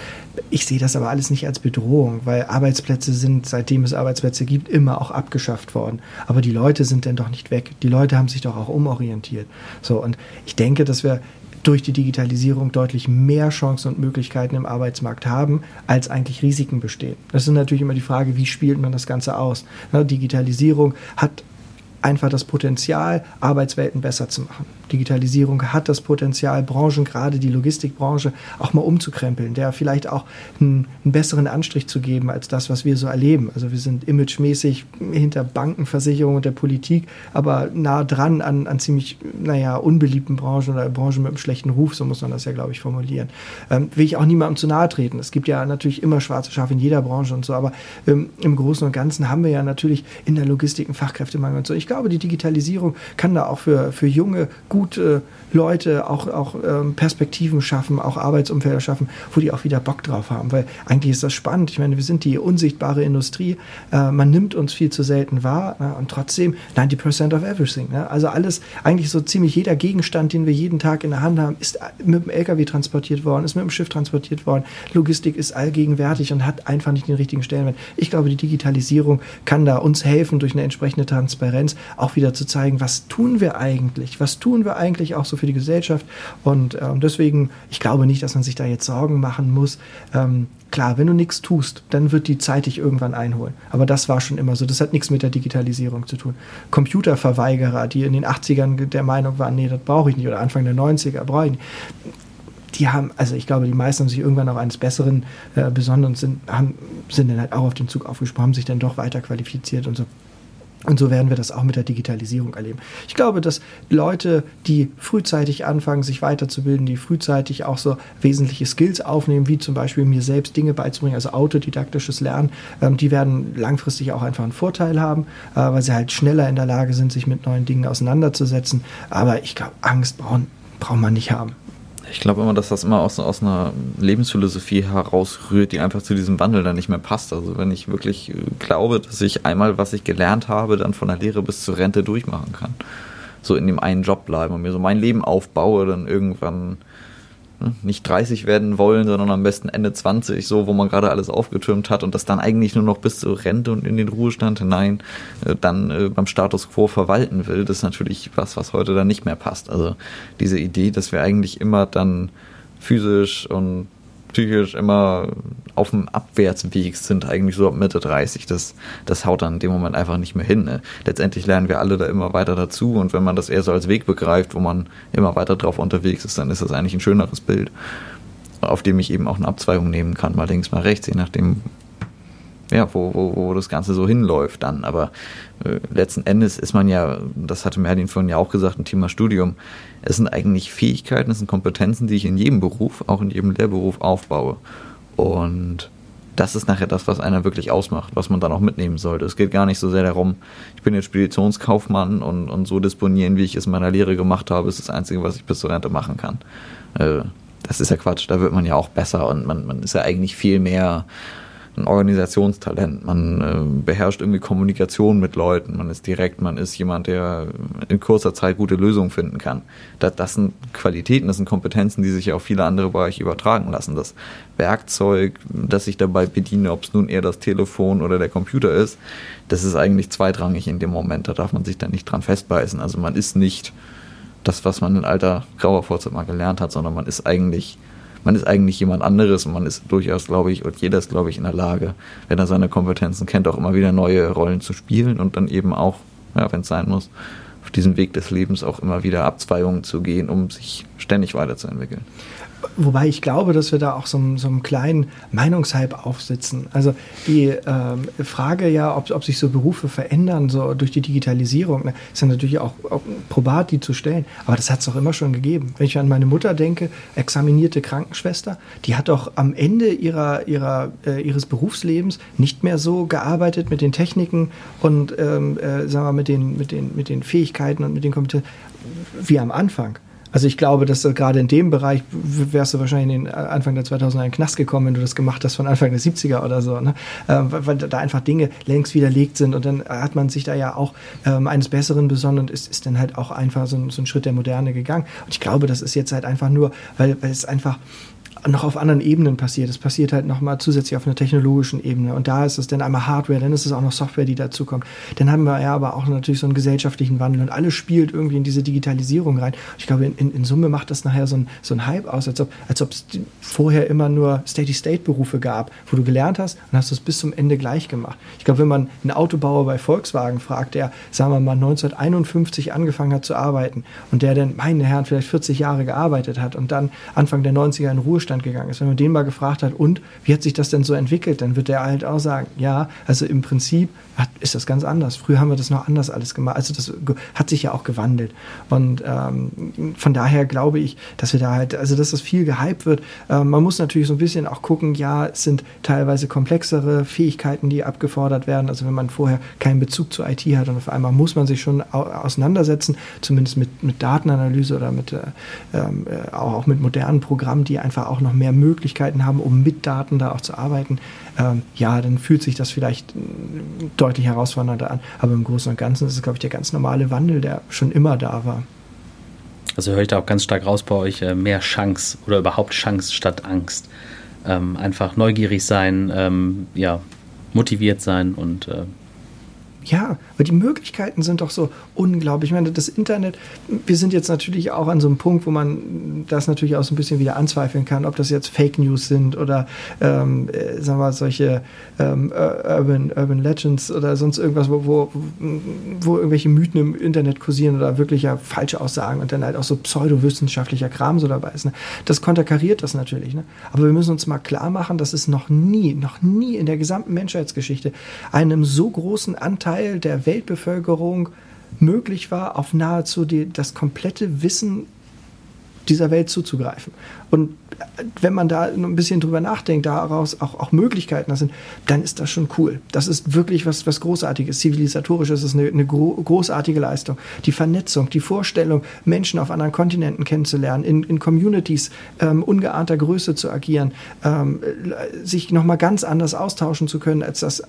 ich sehe das aber alles nicht als Bedrohung, weil Arbeitsplätze sind, seitdem es Arbeitsplätze gibt, immer auch abgeschafft worden. Aber die Leute sind denn doch nicht weg. Die Leute haben sich doch auch umorientiert. So, und ich denke, dass wir durch die Digitalisierung deutlich mehr Chancen und Möglichkeiten im Arbeitsmarkt haben, als eigentlich Risiken bestehen. Das ist natürlich immer die Frage, wie spielt man das Ganze aus? Digitalisierung hat einfach das Potenzial, Arbeitswelten besser zu machen. Digitalisierung hat das Potenzial, Branchen, gerade die Logistikbranche, auch mal umzukrempeln, der vielleicht auch einen, einen, besseren Anstrich zu geben als das, was wir so erleben. Also wir sind imagemäßig hinter Bankenversicherung und der Politik, aber nah dran an, an ziemlich, naja, unbeliebten Branchen oder Branchen mit einem schlechten Ruf, so muss man das ja, glaube ich, formulieren. Ähm, will ich auch niemandem zu nahe treten. Es gibt ja natürlich immer schwarze Schafe in jeder Branche und so, aber ähm, im Großen und Ganzen haben wir ja natürlich in der Logistik einen Fachkräftemangel und so. Ich glaube, die Digitalisierung kann da auch für, für junge, gute gute äh, Leute auch, auch ähm, Perspektiven schaffen, auch Arbeitsumfelder schaffen, wo die auch wieder Bock drauf haben. Weil eigentlich ist das spannend. Ich meine, wir sind die unsichtbare Industrie. Äh, man nimmt uns viel zu selten wahr ne? und trotzdem 90% of everything. Ne? Also alles, eigentlich so ziemlich jeder Gegenstand, den wir jeden Tag in der Hand haben, ist mit dem LKW transportiert worden, ist mit dem Schiff transportiert worden. Logistik ist allgegenwärtig und hat einfach nicht den richtigen Stellenwert. Ich glaube, die Digitalisierung kann da uns helfen, durch eine entsprechende Transparenz auch wieder zu zeigen, was tun wir eigentlich? Was tun wir eigentlich auch so für die Gesellschaft? Und ähm, deswegen, ich glaube nicht, dass man sich da jetzt Sorgen machen muss. Ähm, klar, wenn du nichts tust, dann wird die Zeit dich irgendwann einholen. Aber das war schon immer so. Das hat nichts mit der Digitalisierung zu tun. Computerverweigerer, die in den 80ern der Meinung waren, nee, das brauche ich nicht, oder Anfang der 90er brauche ich nicht die haben, also ich glaube, die meisten haben sich irgendwann auch eines Besseren äh, besonnen und sind, haben, sind dann halt auch auf den Zug aufgesprungen, haben sich dann doch weiter qualifiziert und so. Und so werden wir das auch mit der Digitalisierung erleben. Ich glaube, dass Leute, die frühzeitig anfangen, sich weiterzubilden, die frühzeitig auch so wesentliche Skills aufnehmen, wie zum Beispiel mir selbst Dinge beizubringen, also autodidaktisches Lernen, ähm, die werden langfristig auch einfach einen Vorteil haben, äh, weil sie halt schneller in der Lage sind, sich mit neuen Dingen auseinanderzusetzen. Aber ich glaube, Angst braucht braucht man nicht haben. Ich glaube immer, dass das immer aus, aus einer Lebensphilosophie herausrührt, die einfach zu diesem Wandel dann nicht mehr passt. Also wenn ich wirklich äh, glaube, dass ich einmal, was ich gelernt habe, dann von der Lehre bis zur Rente durchmachen kann. So in dem einen Job bleiben und mir so mein Leben aufbaue, dann irgendwann? Nicht 30 werden wollen, sondern am besten Ende 20, so wo man gerade alles aufgetürmt hat und das dann eigentlich nur noch bis zur Rente und in den Ruhestand hinein äh, dann äh, beim Status quo verwalten will, das ist natürlich was, was heute dann nicht mehr passt. Also diese Idee, dass wir eigentlich immer dann physisch und psychisch immer auf dem Abwärtsweg sind, eigentlich so ab Mitte 30. Das, das haut dann in dem Moment einfach nicht mehr hin. Ne? Letztendlich lernen wir alle da immer weiter dazu und wenn man das eher so als Weg begreift, wo man immer weiter drauf unterwegs ist, dann ist das eigentlich ein schöneres Bild, auf dem ich eben auch eine Abzweigung nehmen kann, mal links, mal rechts, je nachdem, ja, wo, wo, wo das Ganze so hinläuft dann. Aber äh, letzten Endes ist man ja, das hatte Merlin vorhin ja auch gesagt, ein Thema Studium. Es sind eigentlich Fähigkeiten, es sind Kompetenzen, die ich in jedem Beruf, auch in jedem Lehrberuf aufbaue. Und das ist nachher das, was einer wirklich ausmacht, was man dann auch mitnehmen sollte. Es geht gar nicht so sehr darum, ich bin jetzt Speditionskaufmann und, und so disponieren, wie ich es in meiner Lehre gemacht habe, ist das Einzige, was ich bis zur Rente machen kann. Äh, das ist ja Quatsch, da wird man ja auch besser und man, man ist ja eigentlich viel mehr ein Organisationstalent. Man äh, beherrscht irgendwie Kommunikation mit Leuten. Man ist direkt, man ist jemand, der in kurzer Zeit gute Lösungen finden kann. Das, das sind Qualitäten, das sind Kompetenzen, die sich auf viele andere Bereiche übertragen lassen. Das Werkzeug, das ich dabei bediene, ob es nun eher das Telefon oder der Computer ist, das ist eigentlich zweitrangig in dem Moment. Da darf man sich dann nicht dran festbeißen. Also man ist nicht das, was man in alter grauer Vorzeit mal gelernt hat, sondern man ist eigentlich man ist eigentlich jemand anderes und man ist durchaus, glaube ich, und jeder ist, glaube ich, in der Lage, wenn er seine Kompetenzen kennt, auch immer wieder neue Rollen zu spielen und dann eben auch, ja, wenn es sein muss, auf diesem Weg des Lebens auch immer wieder Abzweigungen zu gehen, um sich ständig weiterzuentwickeln. Wobei ich glaube, dass wir da auch so, so einen kleinen Meinungshype aufsitzen. Also die ähm, Frage ja, ob, ob sich so Berufe verändern, so durch die Digitalisierung, ne, ist ja natürlich auch, auch probat, die zu stellen. Aber das hat es doch immer schon gegeben. Wenn ich an meine Mutter denke, examinierte Krankenschwester, die hat doch am Ende ihrer, ihrer, äh, ihres Berufslebens nicht mehr so gearbeitet mit den Techniken und ähm, äh, sagen wir, mit, den, mit, den, mit den Fähigkeiten und mit den Kompetenzen wie am Anfang. Also ich glaube, dass gerade in dem Bereich wärst du wahrscheinlich in den Anfang der 2000er in Knast gekommen, wenn du das gemacht hast von Anfang der 70er oder so, ne? Ähm, weil da einfach Dinge längst widerlegt sind und dann hat man sich da ja auch ähm, eines Besseren besonnen und ist, ist dann halt auch einfach so ein, so ein Schritt der Moderne gegangen. Und ich glaube, das ist jetzt halt einfach nur, weil, weil es einfach noch auf anderen Ebenen passiert. Es passiert halt nochmal zusätzlich auf einer technologischen Ebene. Und da ist es dann einmal Hardware, dann ist es auch noch Software, die dazukommt. Dann haben wir ja aber auch natürlich so einen gesellschaftlichen Wandel und alles spielt irgendwie in diese Digitalisierung rein. Ich glaube, in, in, in Summe macht das nachher so ein, so ein Hype aus, als ob als es vorher immer nur Steady-State-Berufe gab, wo du gelernt hast und hast es bis zum Ende gleich gemacht. Ich glaube, wenn man einen Autobauer bei Volkswagen fragt, der, sagen wir mal, 1951 angefangen hat zu arbeiten und der dann, meine Herren, vielleicht 40 Jahre gearbeitet hat und dann Anfang der 90er in Ruhestand gegangen ist, wenn man den mal gefragt hat, und wie hat sich das denn so entwickelt, dann wird der halt auch sagen, ja, also im Prinzip ist das ganz anders. Früher haben wir das noch anders alles gemacht. Also das hat sich ja auch gewandelt. Und ähm, von daher glaube ich, dass wir da halt, also dass das viel gehypt wird. Ähm, man muss natürlich so ein bisschen auch gucken, ja, es sind teilweise komplexere Fähigkeiten, die abgefordert werden. Also wenn man vorher keinen Bezug zur IT hat und auf einmal muss man sich schon auseinandersetzen, zumindest mit, mit Datenanalyse oder mit, äh, ähm, äh, auch mit modernen Programmen, die einfach auch noch mehr Möglichkeiten haben, um mit Daten da auch zu arbeiten. Ähm, ja, dann fühlt sich das vielleicht deutlich herausfordernder an. Aber im Großen und Ganzen ist es, glaube ich, der ganz normale Wandel, der schon immer da war. Also höre ich da auch ganz stark raus bei euch, äh, mehr Chance oder überhaupt Chance statt Angst. Ähm, einfach neugierig sein, ähm, ja, motiviert sein und äh, ja, aber die Möglichkeiten sind doch so unglaublich. Ich meine, das Internet, wir sind jetzt natürlich auch an so einem Punkt, wo man das natürlich auch so ein bisschen wieder anzweifeln kann, ob das jetzt Fake News sind oder, ähm, äh, sagen wir mal, solche ähm, Urban, Urban Legends oder sonst irgendwas, wo, wo, wo irgendwelche Mythen im Internet kursieren oder wirklich ja falsche Aussagen und dann halt auch so pseudowissenschaftlicher Kram so dabei ist. Ne? Das konterkariert das natürlich. Ne? Aber wir müssen uns mal klar machen, dass es noch nie, noch nie in der gesamten Menschheitsgeschichte einem so großen Anteil Teil der Weltbevölkerung möglich war, auf nahezu die, das komplette Wissen dieser Welt zuzugreifen. Und wenn man da ein bisschen drüber nachdenkt, daraus auch, auch Möglichkeiten sind, dann ist das schon cool. Das ist wirklich was, was Großartiges. Zivilisatorisch ist es eine, eine großartige Leistung. Die Vernetzung, die Vorstellung, Menschen auf anderen Kontinenten kennenzulernen, in, in Communities ähm, ungeahnter Größe zu agieren, ähm, sich nochmal ganz anders austauschen zu können, als das äh,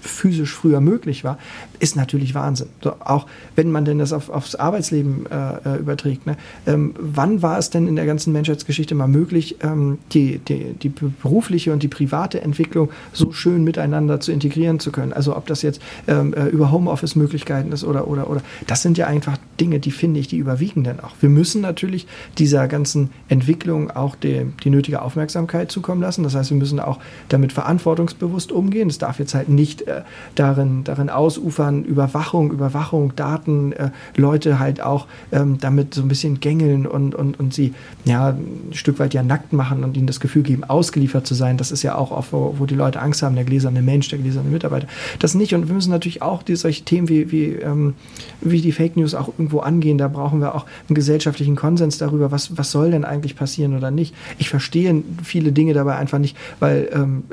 physisch früher möglich war, ist natürlich Wahnsinn. So, auch wenn man denn das auf, aufs Arbeitsleben äh, äh überträgt. Ne? Ähm, wann war es denn in der ganzen Menschheitsgeschichte mal möglich, ähm, die, die, die berufliche und die private Entwicklung so schön miteinander zu integrieren zu können. Also ob das jetzt ähm, äh, über Homeoffice-Möglichkeiten ist oder, oder, oder. Das sind ja einfach Dinge, die finde ich, die überwiegen dann auch. Wir müssen natürlich dieser ganzen Entwicklung auch die, die nötige Aufmerksamkeit zukommen lassen. Das heißt, wir müssen auch damit verantwortungsbewusst umgehen. Es darf jetzt halt nicht äh, darin, darin ausufern, Überwachung, Überwachung, Daten, äh, Leute halt auch ähm, damit so ein bisschen gängeln und, und, und sie ja, ein Stück weit ja nackt nackt machen und ihnen das Gefühl geben, ausgeliefert zu sein. Das ist ja auch oft, wo, wo die Leute Angst haben, der gläserne Mensch, der gläserne Mitarbeiter. Das nicht. Und wir müssen natürlich auch die, solche Themen wie, wie, ähm, wie die Fake News auch irgendwo angehen. Da brauchen wir auch einen gesellschaftlichen Konsens darüber, was, was soll denn eigentlich passieren oder nicht. Ich verstehe viele Dinge dabei einfach nicht, weil ähm,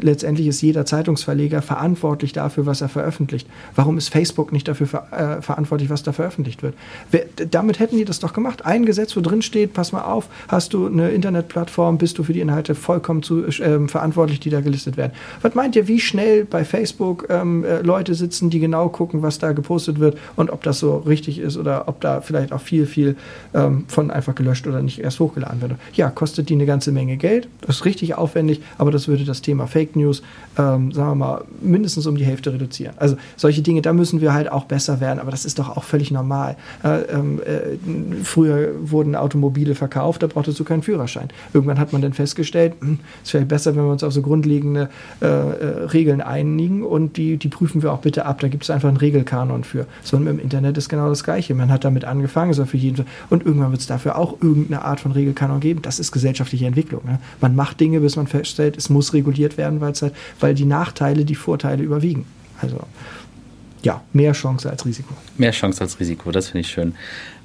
letztendlich ist jeder Zeitungsverleger verantwortlich dafür, was er veröffentlicht. Warum ist Facebook nicht dafür ver äh, verantwortlich, was da veröffentlicht wird? Wer, damit hätten die das doch gemacht. Ein Gesetz, wo drin steht, pass mal auf, hast du eine Internetplattform, Plattform bist du für die Inhalte vollkommen zu, äh, verantwortlich, die da gelistet werden. Was meint ihr, wie schnell bei Facebook ähm, äh, Leute sitzen, die genau gucken, was da gepostet wird und ob das so richtig ist oder ob da vielleicht auch viel, viel ähm, von einfach gelöscht oder nicht erst hochgeladen wird? Ja, kostet die eine ganze Menge Geld. Das ist richtig aufwendig, aber das würde das Thema Fake News, ähm, sagen wir mal, mindestens um die Hälfte reduzieren. Also solche Dinge, da müssen wir halt auch besser werden, aber das ist doch auch völlig normal. Äh, äh, früher wurden Automobile verkauft, da brauchtest du keinen Führerschein. Irgendwann hat man dann festgestellt, hm, es wäre besser, wenn wir uns auf so grundlegende äh, äh, Regeln einigen und die, die prüfen wir auch bitte ab. Da gibt es einfach einen Regelkanon für. Sondern im Internet ist genau das Gleiche. Man hat damit angefangen, so für jeden. Und irgendwann wird es dafür auch irgendeine Art von Regelkanon geben. Das ist gesellschaftliche Entwicklung. Ne? Man macht Dinge, bis man feststellt, es muss reguliert werden, halt, weil die Nachteile die Vorteile überwiegen. Also ja, mehr Chance als Risiko. Mehr Chance als Risiko, das finde ich schön.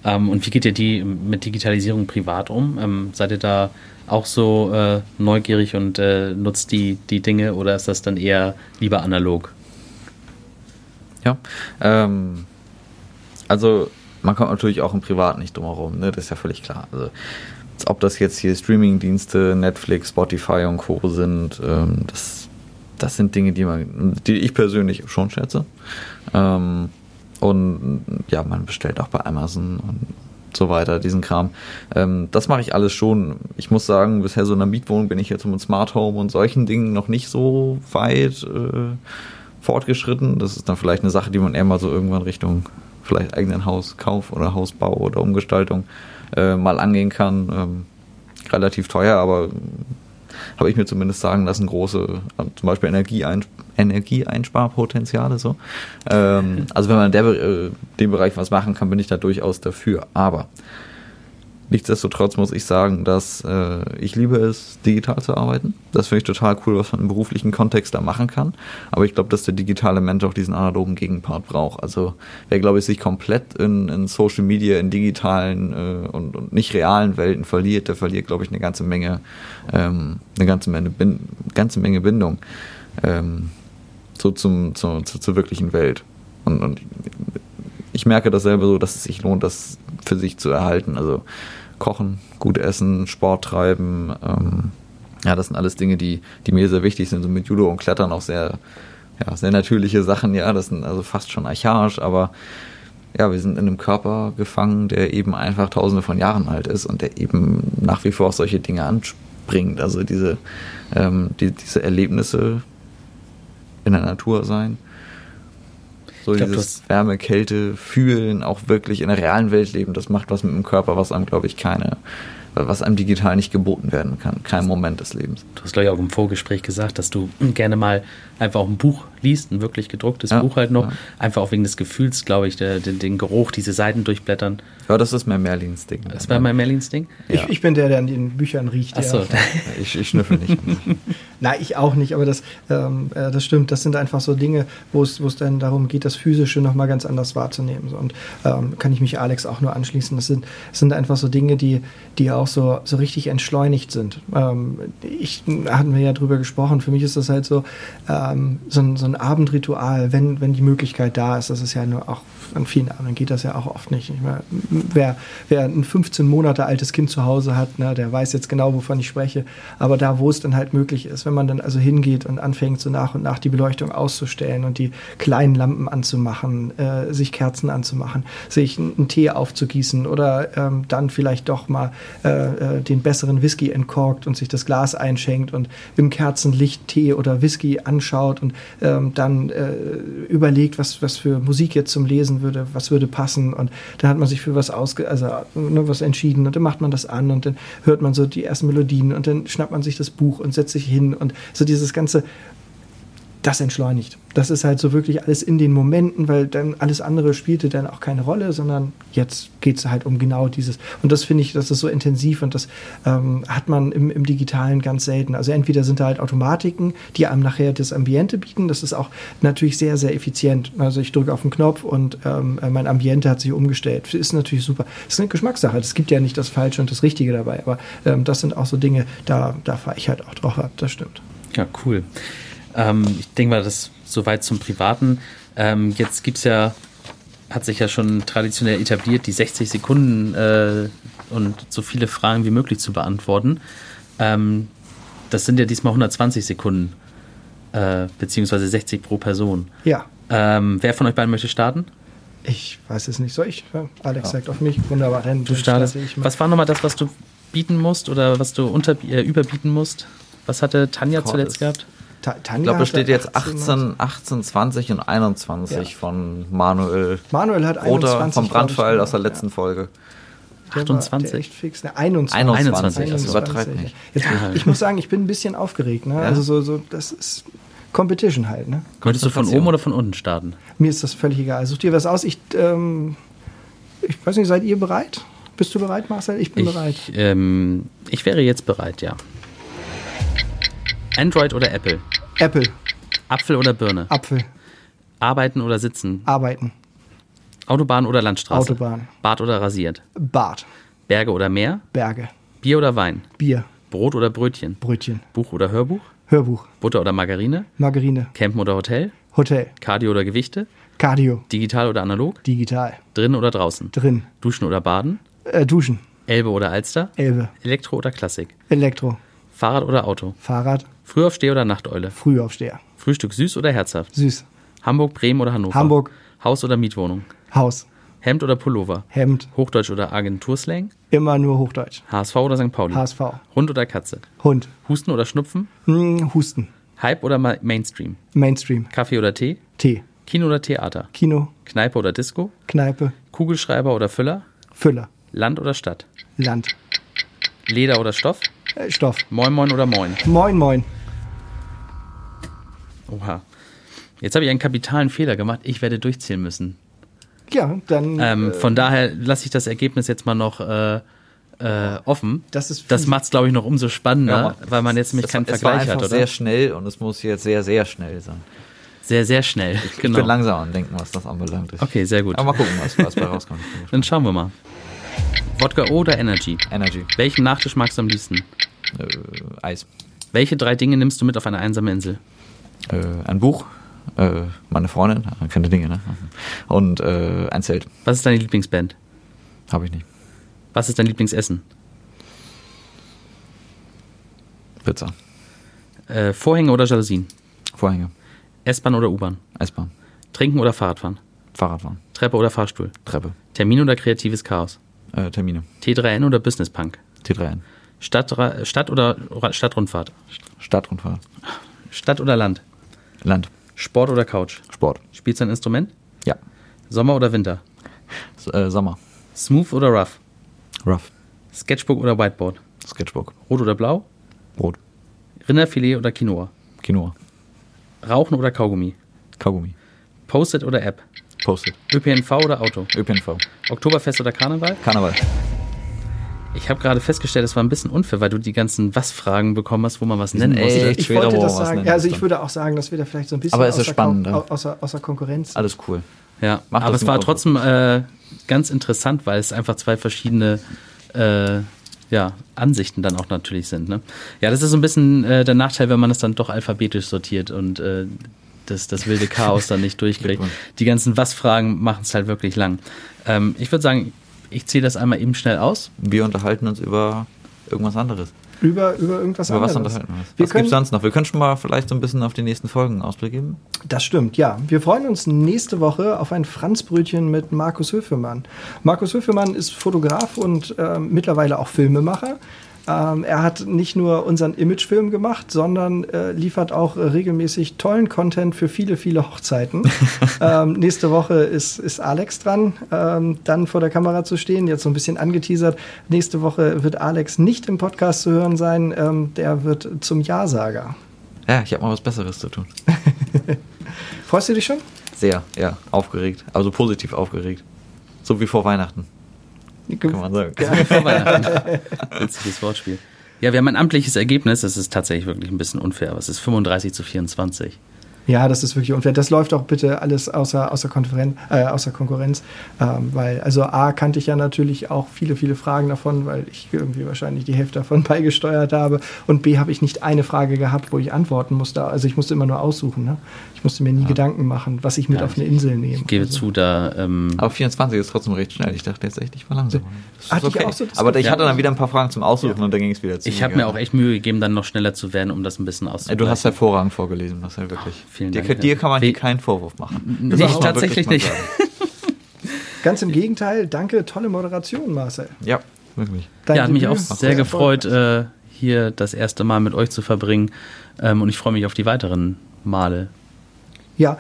Ähm, und wie geht ihr die mit Digitalisierung privat um? Ähm, seid ihr da auch so äh, neugierig und äh, nutzt die, die Dinge oder ist das dann eher lieber analog? Ja, ähm, also man kommt natürlich auch im Privat nicht drum herum, ne? das ist ja völlig klar. Also, ob das jetzt hier Streaming-Dienste, Netflix, Spotify und Co. sind, ähm, das, das sind Dinge, die, man, die ich persönlich schon schätze. Ähm, und ja, man bestellt auch bei Amazon und so weiter, diesen Kram. Ähm, das mache ich alles schon. Ich muss sagen, bisher so in einer Mietwohnung bin ich jetzt mit Smart Home und solchen Dingen noch nicht so weit äh, fortgeschritten. Das ist dann vielleicht eine Sache, die man eher mal so irgendwann Richtung vielleicht eigenen Hauskauf oder Hausbau oder Umgestaltung äh, mal angehen kann. Ähm, relativ teuer, aber habe ich mir zumindest sagen lassen, große, äh, zum Beispiel Energieein Energieeinsparpotenziale. So. Ähm, also wenn man in der, äh, dem Bereich was machen kann, bin ich da durchaus dafür. Aber Nichtsdestotrotz muss ich sagen, dass äh, ich liebe es, digital zu arbeiten. Das finde ich total cool, was man im beruflichen Kontext da machen kann. Aber ich glaube, dass der digitale Mensch auch diesen analogen Gegenpart braucht. Also wer, glaube ich, sich komplett in, in Social Media, in digitalen äh, und, und, nicht realen Welten verliert, der verliert, glaube ich, eine ganze Menge, ähm, eine ganze Menge, Bin ganze Menge Bindung ähm, so zum, zu, zu, zur wirklichen Welt. Und, und ich merke dasselbe so, dass es sich lohnt, das für sich zu erhalten. Also Kochen, gut essen, Sport treiben. Ähm, ja, das sind alles Dinge, die, die mir sehr wichtig sind. So mit Judo und Klettern auch sehr, ja, sehr natürliche Sachen. Ja, das sind also fast schon archaisch, aber ja, wir sind in einem Körper gefangen, der eben einfach tausende von Jahren alt ist und der eben nach wie vor auf solche Dinge anspringt. Also diese, ähm, die, diese Erlebnisse in der Natur sein so glaub, dieses Wärme, Kälte fühlen, auch wirklich in der realen Welt leben, das macht was mit dem Körper, was einem, glaube ich, keine, was einem digital nicht geboten werden kann. Kein Moment des Lebens. Du hast, glaube ich, auch im Vorgespräch gesagt, dass du gerne mal einfach auch ein Buch liest, ein wirklich gedrucktes ja, Buch halt noch. Ja. Einfach auch wegen des Gefühls, glaube ich, der, den, den, Geruch, diese Seiten durchblättern. Ja, das ist mein Merlins Ding. Das war mein Merlins Ding? Ich, ich, bin der, der an den Büchern riecht. Ach so. ich, ich schnüffel nicht. [LAUGHS] Nein, ich auch nicht, aber das, ähm, äh, das stimmt. Das sind einfach so Dinge, wo es dann darum geht, das Physische nochmal ganz anders wahrzunehmen. Und ähm, kann ich mich Alex auch nur anschließen. Das sind, das sind einfach so Dinge, die, die auch so, so richtig entschleunigt sind. Ähm, ich hatten wir ja drüber gesprochen. Für mich ist das halt so, ähm, so, ein, so ein Abendritual, wenn, wenn die Möglichkeit da ist. Das ist ja nur auch an vielen anderen geht das ja auch oft nicht. Ich meine, wer, wer ein 15 Monate altes Kind zu Hause hat, ne, der weiß jetzt genau, wovon ich spreche. Aber da, wo es dann halt möglich ist, wenn man dann also hingeht und anfängt, so nach und nach die Beleuchtung auszustellen und die kleinen Lampen anzumachen, äh, sich Kerzen anzumachen, sich einen Tee aufzugießen oder ähm, dann vielleicht doch mal äh, äh, den besseren Whisky entkorkt und sich das Glas einschenkt und im Kerzenlicht Tee oder Whisky anschaut und ähm, dann äh, überlegt, was, was für Musik jetzt zum Lesen würde, was würde passen. Und dann hat man sich für was ausge also ne, was entschieden und dann macht man das an und dann hört man so die ersten Melodien und dann schnappt man sich das Buch und setzt sich hin und so dieses ganze das entschleunigt. Das ist halt so wirklich alles in den Momenten, weil dann alles andere spielte dann auch keine Rolle, sondern jetzt geht es halt um genau dieses. Und das finde ich, das ist so intensiv und das ähm, hat man im, im Digitalen ganz selten. Also entweder sind da halt Automatiken, die einem nachher das Ambiente bieten. Das ist auch natürlich sehr, sehr effizient. Also ich drücke auf den Knopf und ähm, mein Ambiente hat sich umgestellt. Das ist natürlich super. Das ist eine Geschmackssache. Es gibt ja nicht das Falsche und das Richtige dabei. Aber ähm, das sind auch so Dinge, da, da fahre ich halt auch drauf ab. Das stimmt. Ja, cool. Ähm, ich denke mal, das soweit zum Privaten. Ähm, jetzt gibt es ja, hat sich ja schon traditionell etabliert, die 60 Sekunden äh, und so viele Fragen wie möglich zu beantworten. Ähm, das sind ja diesmal 120 Sekunden, äh, beziehungsweise 60 pro Person. Ja. Ähm, wer von euch beiden möchte starten? Ich weiß es nicht. Soll ich? Alex ja. sagt auf mich. Wunderbar. Dann du startest. Was war nochmal das, was du bieten musst oder was du unter, äh, überbieten musst? Was hatte Tanja Gott, zuletzt gehabt? Tanja ich glaube, es steht jetzt 18, 18, 20 und 21 ja. von Manuel. Manuel hat 21. Oder vom Brandpfeil aus der letzten ja. Folge. Der 28. echt fix. Ne, 21. 21, 21 also übertreibt nicht. Jetzt, ja. Ich muss sagen, ich bin ein bisschen aufgeregt. Ne? Also so, so, das ist Competition halt. Ne? Möchtest du von oben oder von unten starten? Mir ist das völlig egal. Such dir was aus. Ich, ähm, ich weiß nicht, seid ihr bereit? Bist du bereit, Marcel? Ich bin ich, bereit. Ähm, ich wäre jetzt bereit, ja. Android oder Apple? Apple. Apfel oder Birne? Apfel. Arbeiten oder sitzen? Arbeiten. Autobahn oder Landstraße? Autobahn. Bad oder rasiert? Bad. Berge oder Meer? Berge. Bier oder Wein? Bier. Brot oder Brötchen? Brötchen. Buch oder Hörbuch? Hörbuch. Butter oder Margarine? Margarine. Campen oder Hotel? Hotel. Cardio oder Gewichte? Cardio. Digital oder analog? Digital. Drin oder draußen? Drin. Duschen oder Baden? Äh, duschen. Elbe oder Alster? Elbe. Elektro oder Klassik? Elektro. Frühaufsteher oder Auto? Fahrrad. Frühaufsteher oder Nachteule? Frühaufsteher. Frühstück süß oder herzhaft? Süß. Hamburg, Bremen oder Hannover? Hamburg. Haus oder Mietwohnung? Haus. Hemd oder Pullover? Hemd. Hochdeutsch oder Agenturslang? Immer nur Hochdeutsch. HSV oder St. Pauli? HSV. Hund oder Katze? Hund. Husten oder Schnupfen? Hm, Husten. Hype oder Ma Mainstream? Mainstream. Kaffee oder Tee? Tee. Kino oder Theater? Kino. Kneipe oder Disco? Kneipe. Kugelschreiber oder Füller? Füller. Land oder Stadt? Land. Leder oder Stoff? Äh, Stoff. Moin Moin oder Moin? Moin, moin. Oha. Jetzt habe ich einen kapitalen Fehler gemacht. Ich werde durchzählen müssen. Ja, dann. Ähm, von daher lasse ich das Ergebnis jetzt mal noch äh, äh, offen. Das ist das macht es, glaube ich, noch umso spannender, weil man jetzt nämlich keinen es war Vergleich einfach hat, oder? sehr schnell und es muss jetzt sehr, sehr schnell sein. sehr, sehr schnell. Ich genau. bin langsam am Denken, was das anbelangt. Ich, Okay, sehr gut. Aber mal gucken, was, was bei rauskommt. Ich [LAUGHS] Dann schauen wir mal. Wodka oder Energy? Energy. Welchen Nachtisch magst du am liebsten? Äh, Eis. Welche drei Dinge nimmst du mit auf eine einsame Insel? Äh, ein Buch. Äh, meine Freundin. Keine Dinge, ne? Und äh, ein Zelt. Was ist deine Lieblingsband? Habe ich nicht. Was ist dein Lieblingsessen? Pizza. Äh, Vorhänge oder Jalousien? Vorhänge. S-Bahn oder U-Bahn? Eisbahn. Trinken oder Fahrradfahren? Fahrradfahren. Treppe oder Fahrstuhl? Treppe. Termin oder kreatives Chaos? Äh, Termine. T3N oder Business Punk? T3N. Stadt, Stadt oder Stadtrundfahrt? Stadtrundfahrt. Stadt oder Land? Land. Sport oder Couch? Sport. Spielst du ein Instrument? Ja. Sommer oder Winter? S äh, Sommer. Smooth oder Rough? Rough. Sketchbook oder Whiteboard? Sketchbook. Rot oder Blau? Rot. Rinderfilet oder Quinoa? Quinoa. Rauchen oder Kaugummi? Kaugummi. Post-it oder App? Post-it. ÖPNV oder Auto? ÖPNV. Oktoberfest oder Karneval? Karneval. Ich habe gerade festgestellt, es war ein bisschen unfair, weil du die ganzen Was-Fragen bekommen hast, wo man was nennen echt ich wollte wo das sagen. Ja, also ich muss würde auch sagen, dass wir da vielleicht so ein bisschen Aber es ist außer, spannend, Kon ja. außer, außer Konkurrenz. Alles cool. Ja, Mach aber es war trotzdem äh, ganz interessant, weil es einfach zwei verschiedene äh, ja, Ansichten dann auch natürlich sind. Ne? Ja, das ist so ein bisschen äh, der Nachteil, wenn man es dann doch alphabetisch sortiert und äh, das, das wilde Chaos dann nicht [LAUGHS] durchkriegt. Die ganzen Was-Fragen machen es halt wirklich lang. Ähm, ich würde sagen, ich zähle das einmal eben schnell aus. Wir unterhalten uns über irgendwas anderes. Über, über irgendwas Über was anderes. unterhalten wir uns? Wir Was können- gibt's sonst noch? Wir können schon mal vielleicht so ein bisschen auf die nächsten Folgen einen Ausblick geben. Das stimmt, ja. Wir freuen uns nächste Woche auf ein Franzbrötchen mit Markus Höfemann. Markus Höfemann ist Fotograf und ähm, mittlerweile auch Filmemacher. Ähm, er hat nicht nur unseren Imagefilm gemacht, sondern äh, liefert auch äh, regelmäßig tollen Content für viele, viele Hochzeiten. [LAUGHS] ähm, nächste Woche ist, ist Alex dran, ähm, dann vor der Kamera zu stehen. Jetzt so ein bisschen angeteasert. Nächste Woche wird Alex nicht im Podcast zu hören sein. Ähm, der wird zum Ja-Sager. Ja, ich habe mal was Besseres zu tun. [LAUGHS] Freust du dich schon? Sehr, ja, aufgeregt. Also positiv aufgeregt. So wie vor Weihnachten, kann man sagen. Weihnachten. Witziges Wortspiel. Ja, wir haben ein amtliches Ergebnis. Das ist tatsächlich wirklich ein bisschen unfair. Aber es ist 35 zu 24. Ja, das ist wirklich unfair. Das läuft auch bitte alles außer, außer, Konferenz, äh, außer Konkurrenz. Ähm, weil, also A, kannte ich ja natürlich auch viele, viele Fragen davon, weil ich irgendwie wahrscheinlich die Hälfte davon [LAUGHS] beigesteuert habe. Und B, habe ich nicht eine Frage gehabt, wo ich antworten musste. Also ich musste immer nur aussuchen. Ne? Ich musste mir nie Gedanken machen, was ich mit Ja, auf eine Insel nehme. Ich gebe also. zu, da. Ähm, Aber 24 ist trotzdem recht schnell. Ich dachte jetzt echt, ich war langsam. Hatte ich okay. auch so Aber ich hatte dann wieder ein paar Fragen zum Aussuchen und dann ging es wieder zu. ich habe mir auch echt Mühe gegeben, dann noch schneller zu werden, um das ein bisschen auszugleichen. Du hast hervorragend vorgelesen, das ja wirklich. Vielen dir, Dank. dir kann man Wie- hier keinen Vorwurf machen. Nee, Das man tatsächlich nicht. [LAUGHS] Ganz im Gegenteil, danke, tolle Moderation, Marcel. Ja, wirklich. Dein ja, hat mich auch sehr gefreut, äh, hier das erste Mal mit euch zu verbringen. Ähm, und ich freue mich auf die weiteren Male. Ja,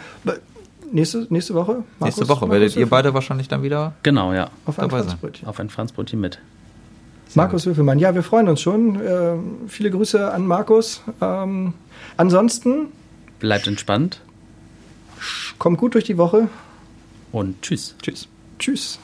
nächste, nächste Woche? Nächste Markus- Woche Markus werdet ihr beide wahrscheinlich dann wieder. Genau, ja. auf ein dabei sein. Franzbrötchen. Auf ein Franzbrötchen mit. Markus Höfelmann, ja, wir freuen uns schon. Ähm, viele Grüße an Markus. Ähm, ansonsten, Bleibt entspannt kommt gut durch die Woche. und tschüss. Tschüss. Tschüss.